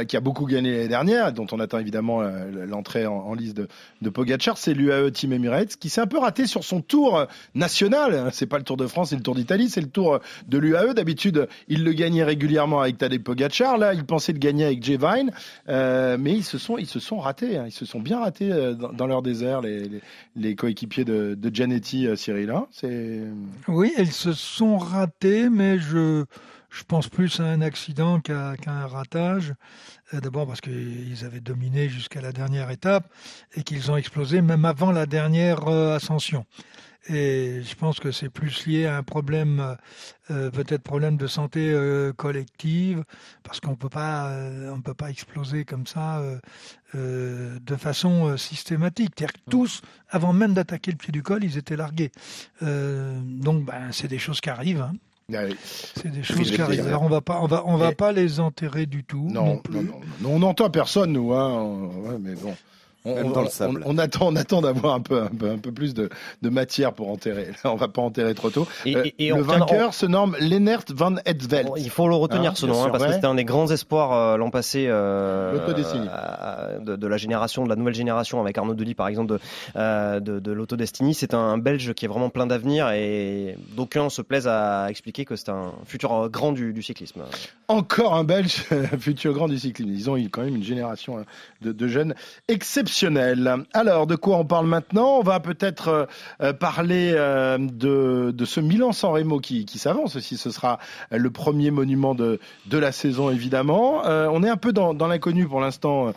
qui a beaucoup gagné l'année dernière, dont on attend évidemment l'entrée en, liste de, de Pogacar, c'est l'UAE Team Emirates, qui s'est un peu raté sur son tour national. C'est pas le Tour de France, c'est le Tour d'Italie, c'est le Tour de l'UAE. D'habitude, il le gagnait régulièrement avec Tadej Pogacar. Là, il pensait le gagner avec Jay Vine, mais ils se sont ils se sont ratés, hein. ils se sont bien ratés dans, leur désert, les coéquipiers de, de Janetti, euh, Cyril. Hein, oui, elles se sont ratées, mais je je pense plus à un accident qu'à un ratage. Euh, d'abord parce qu'ils avaient dominé jusqu'à la dernière étape et qu'ils ont explosé même avant la dernière euh, ascension. Et je pense que c'est plus lié à un problème, euh, peut-être problème de santé collective, parce qu'on peut pas, on peut pas exploser comme ça de façon systématique. C'est-à-dire que tous, avant même d'attaquer le pied du col, ils étaient largués. donc, ben, c'est des choses qui arrivent. Hein. Ah c'est des choses qui arrivent. Alors on va pas, on va, on va pas les enterrer du tout. Non, non, non, non, on n'entend personne nous, hein. Ouais, mais bon on, attend, on attend d'avoir un peu, un peu, un peu plus de, de, matière pour enterrer. Là, on va pas enterrer trop tôt. Et, euh, le vainqueur se nomme Lennert van Etveld. Il faut le retenir hein, ce nom, hein, parce que c'était un des grands espoirs euh, l'an passé euh, de, de, la génération, de la nouvelle génération, avec Arnaud Delis par exemple de, euh, de, de l'Autodestiny. C'est un Belge qui est vraiment plein d'avenir et d'aucuns se plaisent à expliquer que c'est un futur grand du, du, cyclisme. Encore un Belge, futur grand du cyclisme. Ils ont quand même une génération de, de jeunes exceptionnels alors, de quoi on parle maintenant? On va peut-être euh, euh, parler euh, de, de, ce Milan-San Remo qui, qui s'avance aussi. Ce sera le premier monument de, de la saison, évidemment. on est un peu dans, dans l'inconnu pour l'instant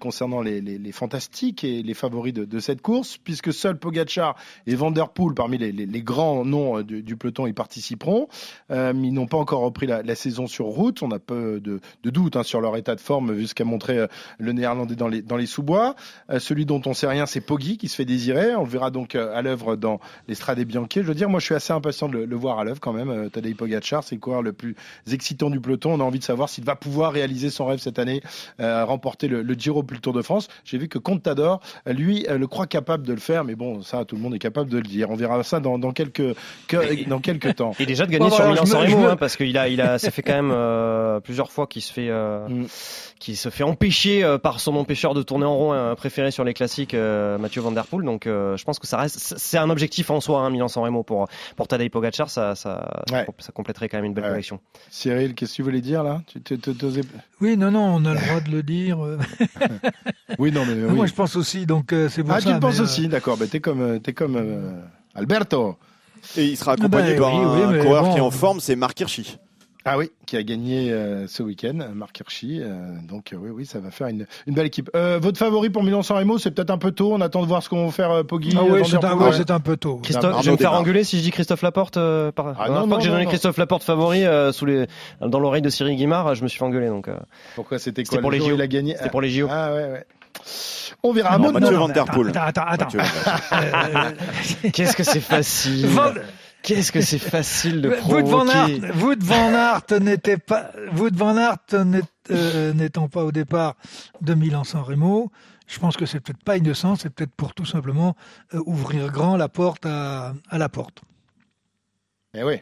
concernant les, les, les, fantastiques et les favoris de, de, cette course, puisque seuls Pogacar et Van Der Poel, parmi les, les grands noms du, du, peloton, y participeront. ils n'ont pas encore repris la, la, saison sur route. On a peu de, de doutes hein, sur leur état de forme, vu ce qu'a montré le Néerlandais dans les, dans les sous-bois. Euh, celui dont on sait rien, c'est Poggi qui se fait désirer. On verra donc euh, à l'œuvre dans l'Estrade Bianchi. Je veux dire, moi, je suis assez impatient de le, voir à l'œuvre quand même. Euh, Tadej Pogacar, c'est quoi le plus excitant du peloton. On a envie de savoir s'il va pouvoir réaliser son rêve cette année, remporter le, Giro plus le Tour de France. J'ai vu que Contador, lui, le croit capable de le faire, mais bon, ça, tout le monde est capable de le dire. On verra ça dans, quelques dans quelques temps. Et déjà de gagner sur Milan-San Remo, hein, parce qu'il a il a ça fait quand même plusieurs fois qu'il se fait mm. qu'il se fait empêcher par son empêcheur de tourner en rond préféré sur les classiques euh, Mathieu Van Der Poel. Donc euh, je pense que ça reste, c'est un objectif en soi, hein, Milan-San Remo pour pour Tadej Pogacar, ça ça, ça compléterait quand même une belle collection. Cyril, qu'est-ce que tu voulais dire là? Tu, Oui, non, non, on a le droit de le dire. oui, non, mais moi je pense aussi, donc euh, c'est pour ah, ça. Ah, tu penses aussi, d'accord. Mais t'es comme t'es comme Alberto. Et il sera accompagné ah bah, par un coureur qui est en forme, c'est Marc Hirschi. Ah oui, qui a gagné euh, ce week-end, Marc Hirschi. Euh, donc euh, oui, oui, ça va faire une, une belle équipe. votre favori pour Milan-San Remo, c'est peut-être un peu tôt. On attend de voir ce qu'on va faire Poggi. Ah oui, c'est un, un, peu tôt. Christophe, je vais me faire engueuler si je dis Christophe Laporte. par... Ah non, non, que j'ai donné Christophe Laporte favori sous les, dans l'oreille de Cyril Guimard, je me suis fait engueuler. Donc, Pourquoi c'était quoi pour les JO. Il a gagné? C'était pour les JO. Ah ouais, ouais. On verra. Non, Mathieu Van Der Poel. Attends, attends, attends. Qu'est-ce que c'est facile. Qu'est-ce que c'est facile de provoquer. Wout van Aert, n'était pas, van Aert euh, n'étant pas au départ de Milan-San Remo, je pense que c'est peut-être pas innocent, c'est peut-être pour tout simplement euh, ouvrir grand la porte à, à la porte. Eh oui.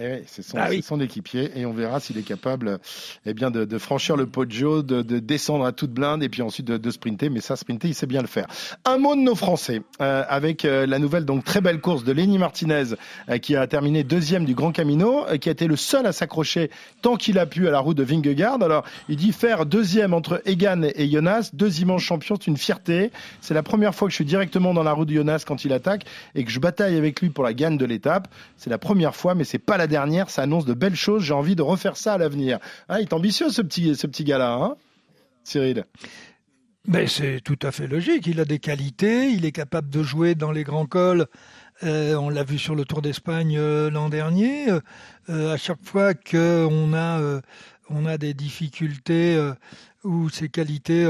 Eh c'est son, ah son, équipier et on verra s'il est capable eh bien, de, de, franchir le Poggio, de, de, descendre à toute blinde et puis ensuite de, de, sprinter. Mais ça, sprinter, il sait bien le faire. Un mot de nos Français euh, avec euh, la nouvelle donc très belle course de Lenny Martinez euh, qui a terminé deuxième du Grand Camino, qui a été le seul à s'accrocher tant qu'il a pu à la route de Vingegaard. Alors, il dit faire deuxième entre Egan et Jonas, deux immenses champions, c'est une fierté. C'est la première fois que je suis directement dans la route de Jonas quand il attaque et que je bataille avec lui pour la gagne de l'étape. C'est la première fois, mais c'est pas la dernière, ça annonce de belles choses. J'ai envie de refaire ça à l'avenir. Ah, il est ambitieux ce petit, ce petit gars-là, hein Cyril. Mais ben, c'est tout à fait logique. Il a des qualités, il est capable de jouer dans les grands cols. Euh, on l'a vu sur le Tour d'Espagne euh, l'an dernier. Euh, à chaque fois qu'on a on a des difficultés où ses qualités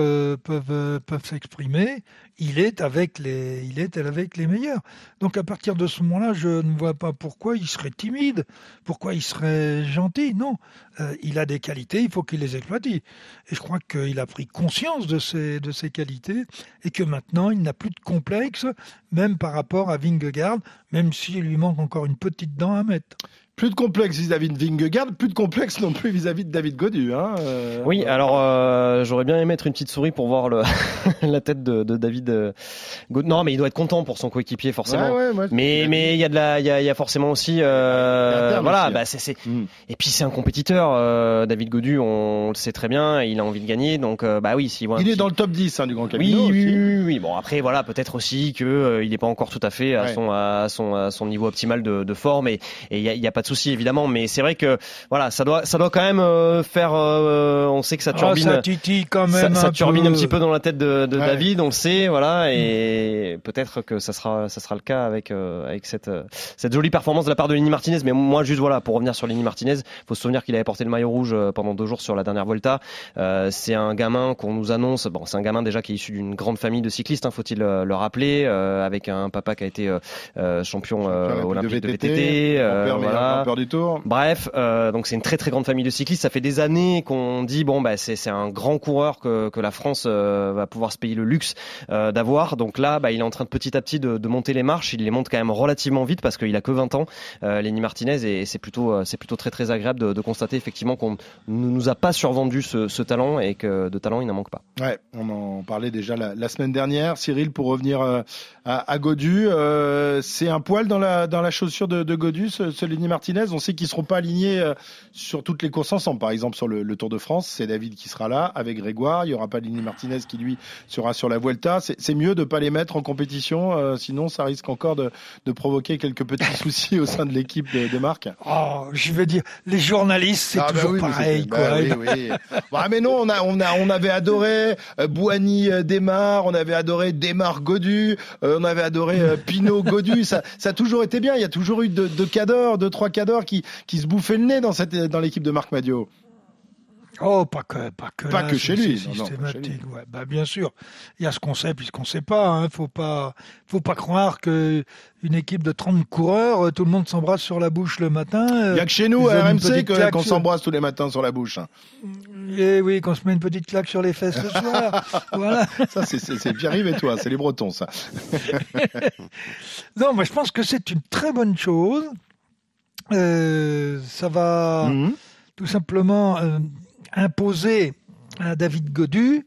peuvent peuvent s'exprimer, il est avec les, il est avec les meilleurs. Donc à partir de ce moment-là, je ne vois pas pourquoi il serait timide, pourquoi il serait gentil. Non, euh, il a des qualités, il faut qu'il les exploite. Et je crois qu'il a pris conscience de ses, de ses qualités et que maintenant il n'a plus de complexe, même par rapport à Vingegaard, même s'il lui manque encore une petite dent à mettre. Plus de complexe vis-à-vis de Vingegaard, plus de complexe non plus vis-à-vis de David Godu. Hein, euh, oui, alors euh, j'aurais bien aimé mettre une petite souris pour voir le la tête de, de David euh, Godu. Non, mais il doit être content pour son coéquipier forcément. Ouais, ouais, mais mais il y a de la, il y a, y a, forcément aussi, euh, voilà, bah c'est mm. et puis c'est un compétiteur. David Godu, on, le sait très bien, il a envie de gagner, donc bah oui, si. il est dans le top 10 hein, du Grand Camino. Oui, oui, oui, Bon après voilà, peut-être aussi que il n'est pas encore tout à fait à son à son à son niveau optimal de, de forme et il y a, y a pas de souci évidemment, mais c'est vrai que voilà, ça doit, ça doit quand même faire. on sait que ça ah, turbine. ça quand même. Ça, turbine un petit peu dans la tête de, de David, on le sait, voilà, et peut-être que ça sera, ça sera le cas avec avec cette cette jolie performance de la part de Lenny Martinez. Mais moi, juste voilà, pour revenir sur Lenny Martinez, faut se souvenir qu'il avait porté le maillot rouge pendant deux jours sur la dernière Volta. c'est un gamin qu'on nous annonce. Bon, c'est un gamin déjà qui est issu d'une grande famille de cyclistes, hein, faut-il le rappeler, avec un papa qui a été champion olympique de VTT, voilà. Du tour. Bref, donc c'est une très très grande famille de cyclistes. Ça fait des années qu'on dit bon bah c'est un grand coureur que, que la France va pouvoir se payer le luxe d'avoir. Donc là, bah, il est en train de petit à petit de, de, monter les marches. Il les monte quand même relativement vite parce qu'il a que 20 ans, Lenny Martinez, et c'est plutôt c'est plutôt très très agréable de, de constater effectivement qu'on ne nous a pas survendu ce, ce, talent et que de talent il n'en manque pas. Ouais, on en parlait déjà la, la semaine dernière. Cyril, pour revenir à, à Godu, euh, c'est un poil dans la dans la chaussure de, de Godu, ce, ce Lenny Martinez? On sait qu'ils seront pas alignés sur toutes les courses ensemble. Par exemple, sur le, le Tour de France, c'est David qui sera là avec Grégoire. Il y aura pas Lenny Martinez qui lui sera sur la Vuelta. C'est mieux de pas les mettre en compétition, euh, sinon ça risque encore de, de provoquer quelques petits soucis au sein de l'équipe de, de Marc. Oh, je veux dire, les journalistes, c'est ah, bah toujours pareil, quoi. Bah, oui, oui. bah, mais non, on a, on a, on avait adoré euh, Boigny euh, Desmar, on avait adoré Desmar Godu, euh, on avait adoré euh, Pinot Godu. ça, a toujours été bien. Il y a toujours eu deux, deux cadors, deux trois cadors qui, qui se bouffaient le nez dans dans l'équipe de Marc Madio. Oh, pas que, pas que, pas que chez lui. Systématique, Ouais. Bah, bien sûr. Il y a ce qu'on sait puis ce qu'on sait pas. Hein. Faut pas, faut pas croire que une équipe de 30 coureurs, euh, tout le monde s'embrasse sur la bouche le matin. Il y a que chez nous, à RMC, qu'on s'embrasse tous les matins sur la bouche. Et eh oui, qu'on se met une petite claque sur les fesses le soir. voilà. Ça, c'est Pierre-Yves et toi. C'est les Bretons, ça. non, moi, je pense que c'est une très bonne chose. Euh, ça va mhm. tout simplement euh, imposer à David Godu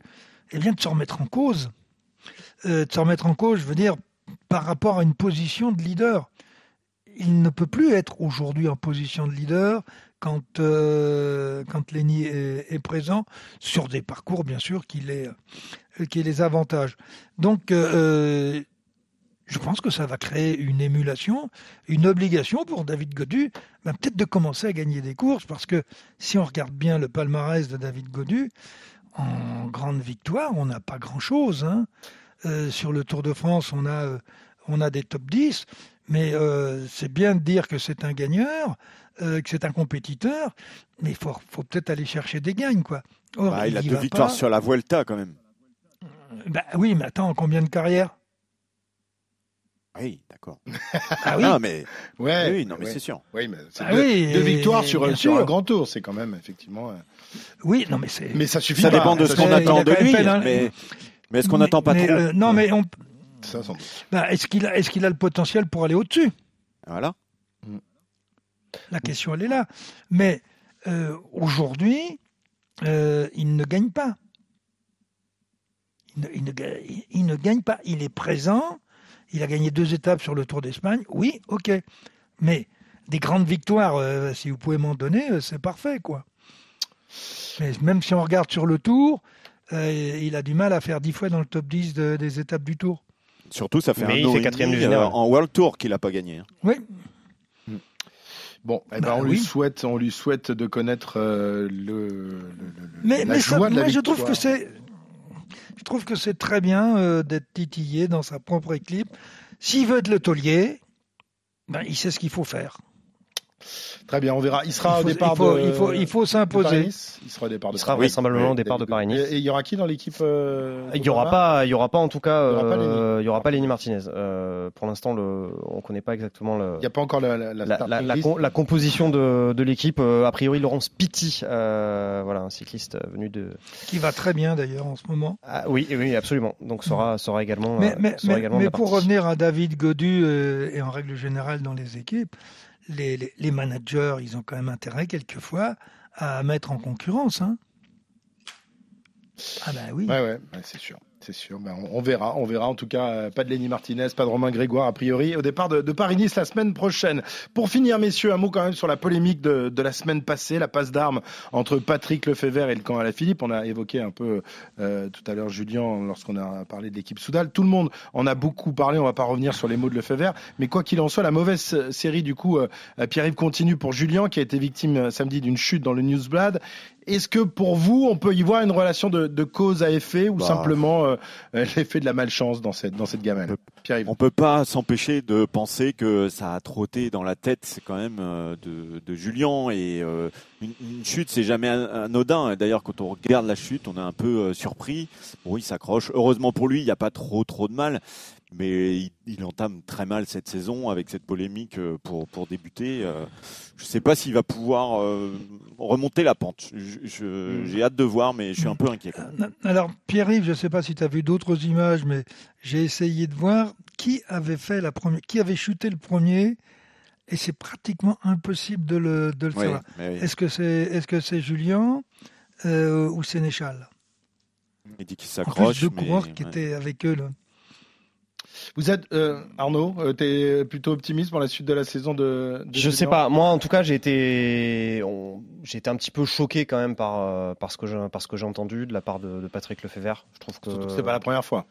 eh bien, de se remettre en cause. Euh, de se remettre en cause, je veux dire, par rapport à une position de leader. Il ne peut plus être aujourd'hui en position de leader quand, euh, Lenny est, présent, sur des parcours, bien sûr, qui les, euh, les avantages. Donc, euh, je pense que ça va créer une émulation, une obligation pour David Godu, ben, peut-être de commencer à gagner des courses, parce que si on regarde bien le palmarès de David Godu, en grande victoire, on n'a pas grand-chose. Hein. Euh, sur le Tour de France, on a, euh, on a des top 10, mais euh, c'est bien de dire que c'est un gagneur, que c'est un compétiteur, mais il faut, faut peut-être aller chercher des gagnes. Quoi. Bah, il, a deux victoires sur la Vuelta quand même. Bah, oui, mais attends, combien de carrières? Oui, d'accord. ah oui, mais ouais, oui, non, mais c'est sûr. Oui, mais c'est ah deux, victoires sur, un grand tour, c'est quand même effectivement. Euh, oui, non, mais c'est. Mais ça suffit. Ça dépend de ce qu'on attend de lui, mais, mais est-ce qu'on n'attend pas trop euh, Non, mais on. Ça, bah, est-ce qu'il a, est-ce qu'il a le potentiel pour aller au-dessus? Voilà. La question, elle est là. Mais euh, aujourd'hui, il ne gagne pas. Il ne, il, ne, il ne gagne pas. Il est présent il a gagné deux étapes sur le Tour d'Espagne. Oui, ok. Mais des grandes victoires, euh, si vous pouvez m'en donner, euh, c'est parfait, quoi. Mais même si on regarde sur le Tour, euh, il a du mal à faire dix fois dans le top 10 des étapes du Tour. Surtout, ça fait un il fait quatrième du en World Tour qu'il n'a pas gagné. Hein. Oui. Hmm. Bon, eh ben, bah on lui souhaite, on lui souhaite de connaître le, mais, mais je trouve que c'est je trouve que c'est très bien euh, d'être titillé dans sa propre équipe. S'il veut être le taulier, ben, il sait ce qu'il faut faire. Très bien, on verra. Il sera au départ il faut, de, il faut, il faut s'imposer. Il sera au départ de il sera vraisemblablement au départ de Paris-Nice. Et, il y aura qui dans l'équipe euh, Il y aura pas, il y aura pas en tout cas, il y aura pas Lenny, il y aura pas Lenny Martinez. Euh, pour l'instant, le, on connaît pas exactement le. Il n'y a pas encore la la, la, la, la composition de, de l'équipe. Euh, a priori, Laurence Pitti, euh, voilà, un cycliste venu de. Qui va très bien d'ailleurs en ce moment. Ah, oui, oui, absolument. Donc sera, sera également. Mais, mais, sera également mais pour revenir à David Godu et en règle générale dans les équipes les, managers, ils ont quand même intérêt quelquefois à mettre en concurrence. Hein. Ah ben oui. Ouais, ouais, c'est sûr. C'est sûr, ben on, verra, on verra. En tout cas, euh, pas de Lenny Martinez, pas de Romain Grégoire, a priori, au départ de, Paris-Nice la semaine prochaine. Pour finir, messieurs, un mot quand même sur la polémique de, la semaine passée, la passe d'armes entre Patrick Lefebvre et le camp à la Philippe. On a évoqué un peu euh, tout à l'heure Julien lorsqu'on a parlé de l'équipe Soudal. Tout le monde en a beaucoup parlé, on va pas revenir sur les mots de Lefebvre. Mais quoi qu'il en soit, la mauvaise série, du coup, euh, Pierre-Yves continue pour Julien, qui a été victime samedi d'une chute dans le Newsblad. Est-ce que pour vous, on peut y voir une relation de, cause à effet ou bah. simplement euh, l'effet de la malchance dans cette, dans cette gamelle On peut pas s'empêcher de penser que ça a trotté dans la tête c'est quand même euh, de, de, Julien et euh, une, une, chute c'est jamais anodin. D'ailleurs quand on regarde la chute on est un peu surpris. Bon il s'accroche. Heureusement pour lui il n'y a pas trop trop de mal mais il, entame très mal cette saison avec cette polémique euh, pour, pour débuter. Euh, je ne sais pas s'il va pouvoir euh, remonter la pente. Hmm. J'ai hâte de voir, mais je suis un peu inquiet. Alors, Pierre-Yves, je ne sais pas si tu as vu d'autres images, mais j'ai essayé de voir qui avait fait la première, qui avait chuté le premier. Et c'est pratiquement impossible de le, de le savoir. Est-ce que c'est est -ce c'est Julien ou Sénéchal? Il dit qu'il s'accroche. Deux coureurs qui étaient avec eux. Là. Vous êtes euh, Arnaud, euh, tu es plutôt optimiste pour la suite de la saison de, Je sais pas. Moi, en tout cas, j'ai été, j'ai été un petit peu choqué quand même par euh, par ce que j'ai que entendu de la part de, de Patrick Lefebvre. Je trouve que c'est pas la première fois.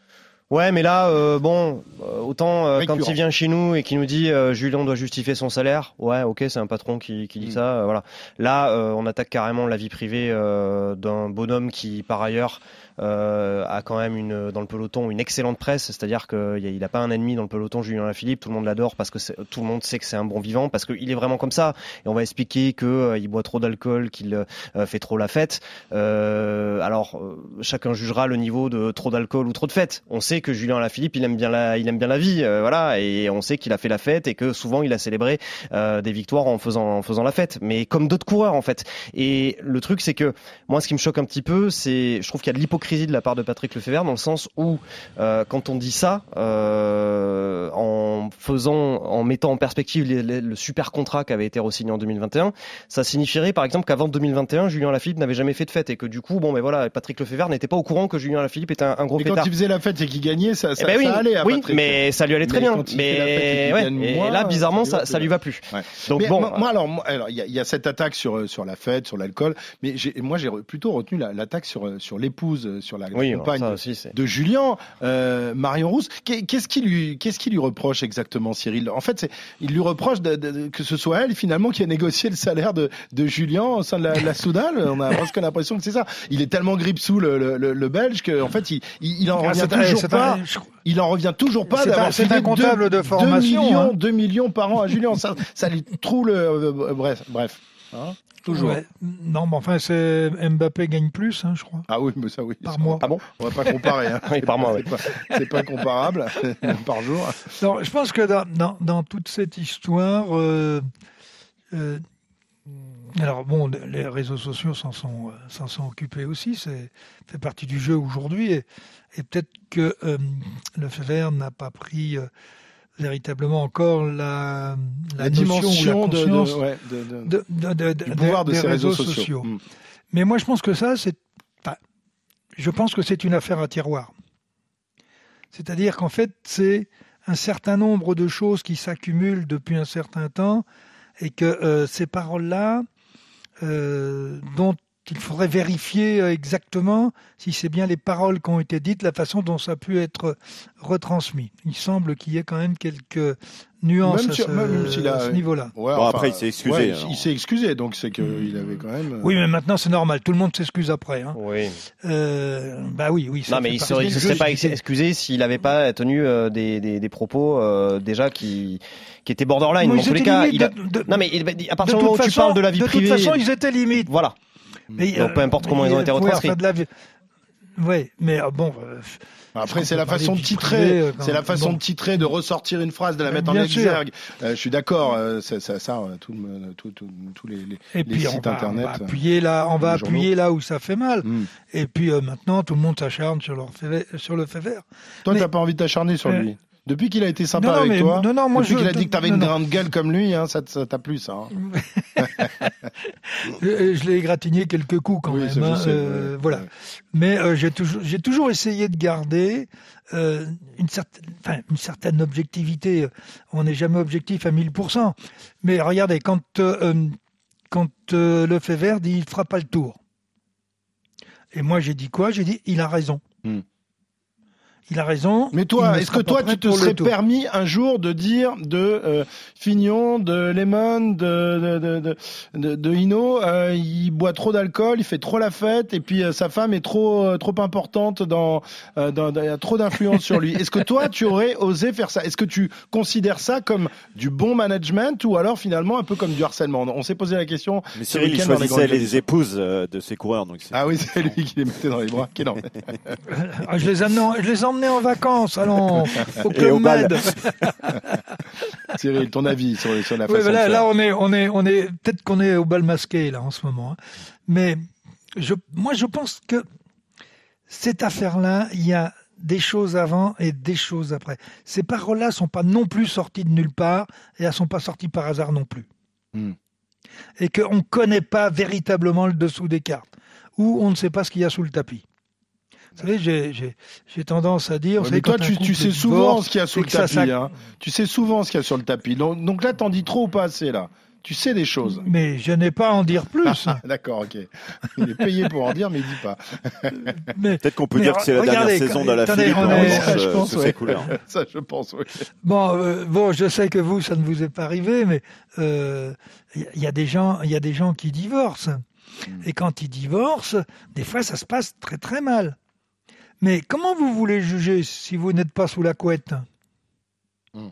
Ouais, mais là, euh, bon, euh, autant euh, quand il vient chez nous et qu'il nous dit Julien doit justifier son salaire, ouais, ok, c'est un patron qui, qui dit mm. ça, voilà. Là, on attaque carrément la vie privée d'un bonhomme qui, par ailleurs, a quand même une dans le peloton une excellente presse, c'est-à-dire qu'il n'a pas un ennemi dans le peloton, Julien Lafilippe, tout le monde l'adore parce que tout le monde sait que c'est un bon vivant, parce qu'il est vraiment comme ça. Et on va expliquer que il boit trop d'alcool, qu'il fait trop la fête. alors, chacun jugera le niveau de trop d'alcool ou trop de fête. On sait que Julien Lafilippe, il aime bien la, il aime bien la vie, euh, voilà, et on sait qu'il a fait la fête et que souvent il a célébré euh, des victoires en faisant, en faisant la fête, mais comme d'autres coureurs en fait. Et le truc, c'est que moi, ce qui me choque un petit peu, c'est, je trouve qu'il y a de l'hypocrisie de la part de Patrick Lefebvre dans le sens où euh, quand on dit ça, en faisant, en mettant en perspective le super contrat qui avait été re-signé en 2021, ça signifierait par exemple qu'avant 2021, Julien Lafilippe n'avait jamais fait de fête et que du coup, bon, mais voilà, Patrick Lefebvre n'était pas au courant que Julien Lafilippe était un, un gros mais Quand il faisait la fête et qu'il ça, eh ben oui, allait. À oui, mais ça lui allait très bien. Mais et là, bizarrement, ça, ça lui va plus. Donc bon, moi, alors, il y, y, a cette attaque sur sur la fête, sur l'alcool, mais moi j'ai plutôt retenu l'attaque sur sur l'épouse, sur la compagne de Julien, euh, Marion Rousse. Qu'est-ce qui lui qu'est-ce qui lui reproche exactement, Cyril? En fait, il lui reproche de, que ce soit elle finalement qui a négocié le salaire de, de Julien au sein de la, la Soudal. On a presque l'impression que c'est ça. Il est tellement grippe sous le, le, le, Belge qu'en fait il, il, en ah, revient toujours pas il en revient toujours pas d'avoir C'est un comptable de formation. 2 millions, 2 hein. millions par an à Julien. ça, ça lui trouve le. Euh, bref, bref. Hein toujours. Non, mais enfin, c'est Mbappé gagne plus, hein, je crois. Ah oui, mais ça oui. Par mois. Ah bon On va pas comparer. Hein. oui, par mois. C'est pas, pas, comparable par jour. Non, je pense que dans, dans, dans toute cette histoire, euh, euh, alors bon, les réseaux sociaux s'en sont, s'en sont occupés aussi, c'est fait partie du jeu aujourd'hui, et, et peut-être que euh, le FEVER n'a pas pris euh, véritablement encore la, la, dimension de, du pouvoir de ces réseaux, sociaux. Mm. Mais moi, je pense que ça, c'est, je pense que c'est une affaire à tiroir. C'est-à-dire qu'en fait, c'est un certain nombre de choses qui s'accumulent depuis un certain temps et que euh, ces paroles-là, euh, dont il faudrait vérifier euh, exactement si c'est bien les paroles qui ont été dites, la façon dont ça a pu être retransmis. Il semble qu'il y ait quand même quelques nuances à ce, niveau-là. après, il s'est excusé. il s'est excusé, donc c'est qu'il avait quand même. Oui, mais maintenant c'est normal. Tout le monde s'excuse après. Hein. Oui. Euh, bah oui, oui. Non, mais il ne se serait pas excusé s'il n'avait pas tenu des, des, des, propos déjà qui qui étaient borderline. dans tous les cas, il non mais à partir du moment où tu parles de la vie privée, de toute façon, ils étaient limites. Voilà. Mais, Donc, peu importe comment ils ont été retranscrits. Oui, mais bon. Après, c'est la façon de titrer, euh, c'est la façon de titrer, de ressortir une phrase, de la mettre en exergue. Euh, je suis d'accord, euh, ça, ça, ça tout, tout, tout, tous les, les, et puis sites on va, internet. On va appuyer là, on va appuyer là où ça fait mal. Mm. Et puis maintenant, tout le monde s'acharne sur, leur fait, sur le fait vert. Toi, tu t'as pas envie de t'acharner sur lui Depuis qu'il a été sympa avec toi, depuis qu'il a dit que t'avais une grande gueule comme lui, hein, ça t'a plu ça. Hein. je l'ai égratigné quelques coups quand même. Hein, euh, voilà. Mais euh, j'ai toujours, j'ai toujours essayé de garder euh, une, certaine, enfin, une certaine objectivité. On n'est jamais objectif à 1000%. Mais regardez, quand, quand le fait vert dit il fera pas le tour. Et moi j'ai dit quoi? J'ai dit il a raison. Hmm. Il a raison. Mais toi, est-ce que toi, tu te serais permis un jour de dire de euh, Fignon, de Lemon, de de de, de, Hino, euh, il boit trop d'alcool, il fait trop la fête, et puis euh, sa femme est trop trop importante dans, dans, il y a trop d'influence sur lui. Est-ce que toi, tu aurais osé faire ça? Est-ce que tu considères ça comme du bon management ou alors finalement un peu comme du harcèlement? On s'est posé la question. Mais Cyril, il choisissait les, épouses de ses coureurs, donc. Ah oui, c'est lui qui les mettait dans les bras. Ah, je les je les emmenais en vacances, allons au Club Med. Cyril, ton avis sur, sur la façon là, là, on est, on est, on est, peut-être qu'on est au bal masqué là en ce moment, hein. mais je, moi, je pense que cette affaire-là, il y a des choses avant et des choses après. Ces paroles-là sont pas non plus sorties de nulle part et elles sont pas sorties par hasard non plus. Hmm. Et qu'on ne connaît pas véritablement le dessous des cartes ou on ne sait pas ce qu'il y a sous le tapis. Vous savez, j'ai tendance à dire. mais toi, tu, tu sais souvent ce qu'il y a sur le tapis. Hein. Tu sais souvent ce qu'il y a sur le tapis. Donc, donc là, t'en dis trop ou pas assez là? Tu sais des choses. Mais je n'ai pas à en dire plus. D'accord, ok. Il est payé pour en dire, mais il dit pas. Peut-être qu'on peut dire que c'est la dernière saison de la Philippe ça, je pense, ouais. ça, je pense, oui. Bon, euh, bon, je sais que vous, ça ne vous est pas arrivé, mais il euh, y, y, a des gens, il y a des gens qui divorcent. Hmm. Et quand ils divorcent, des fois, ça se passe très très mal. Mais comment vous voulez juger si vous n'êtes pas sous la couette hmm.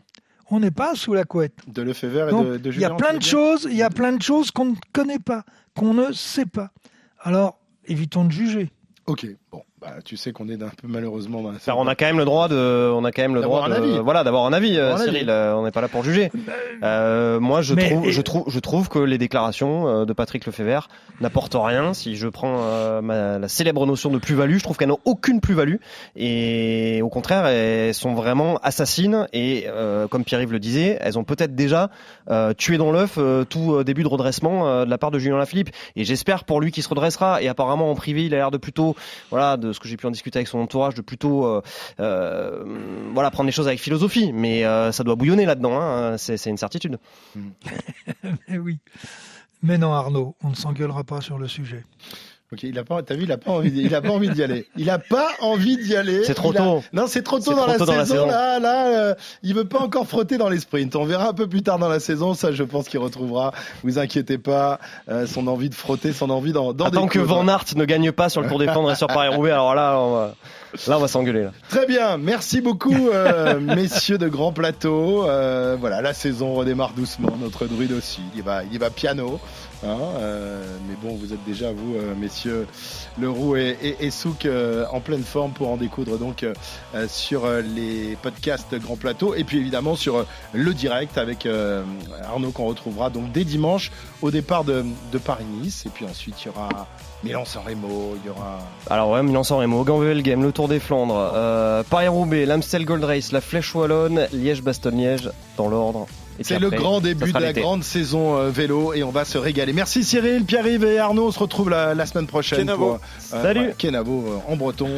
On n'est pas sous la couette. De Lefebvre et de, de Il y a plein de choses, il y a plein de choses qu'on ne connaît pas, qu'on ne sait pas. Alors, évitons de juger. Ok, bon. Bah, tu sais qu'on est un peu malheureusement dans on a quand même le droit de, on a quand même le droit de, voilà, d'avoir un avis, euh, Cyril. Euh, on n'est pas là pour juger. Euh, moi, je trouve, je trouve, je trouve que les déclarations euh, de Patrick Lefebvre n'apportent rien. Si je prends ma, la célèbre notion de plus-value, je trouve qu'elles n'ont aucune plus-value et au contraire, elles sont vraiment assassines et comme Pierre-Yves le disait, elles ont peut-être déjà tué dans l'œuf tout début de redressement de la part de Julien Lafilippe. Et j'espère pour lui qu'il se redressera. Et apparemment en privé, il a l'air de plutôt, voilà, de ce que j'ai pu en discuter avec son entourage, de plutôt euh, euh, voilà prendre les choses avec philosophie. Mais euh, ça doit bouillonner là-dedans, hein, c'est une certitude. mais oui. Mais non, Arnaud, on ne s'engueulera pas sur le sujet. Ok, il a pas, t'as vu, il a pas envie, il a pas envie d'y aller. Il a pas envie d'y aller. C'est trop tôt. Non, c'est trop tôt, dans, la saison, Là, là, euh, il veut pas encore frotter dans les sprints. On verra un peu plus tard dans la saison. Ça, je pense qu'il retrouvera. Vous inquiétez pas, euh, son envie de frotter, son envie dans. dans Tant que Van Aert ne gagne pas sur le Tour des Flandres et sur Paris-Roubaix, alors là, on va, là, on va s'engueuler. Très bien, merci beaucoup, euh, messieurs de Grand Plateau. voilà, la saison redémarre doucement. Notre druide aussi, il va, il va piano. Hein, euh, mais bon, vous êtes déjà, vous, euh, messieurs Leroux et, et, et Souk, euh, en pleine forme pour en découdre donc sur les podcasts Grand Plateau et puis évidemment sur le direct avec Arnaud qu'on retrouvera donc dès dimanche au départ de, de Paris-Nice. Et puis ensuite, il y aura Milan-San Remo, il y aura. Alors ouais, Milan-San Remo, Game, le Tour des Flandres, Paris-Roubaix, l'Amstel Gold Race, la Flèche Wallonne, Liège-Bastogne-Liège, dans l'ordre. C'est le grand début de la grande saison euh, vélo et on va se régaler. Merci Cyril, Pierre-Yves et Arnaud. On se retrouve la, semaine prochaine. Kenavo. Euh, Salut. Kenavo euh, en breton,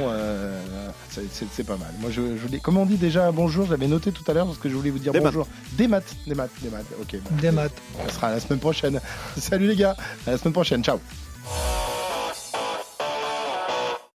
c'est pas mal. Moi, je, je comment on dit déjà bonjour? J'avais noté tout à l'heure parce que je voulais vous dire bonjour. Des maths, des maths, des maths. Ok. Des maths. Ça sera la semaine prochaine. Salut les gars. À la semaine prochaine. Ciao.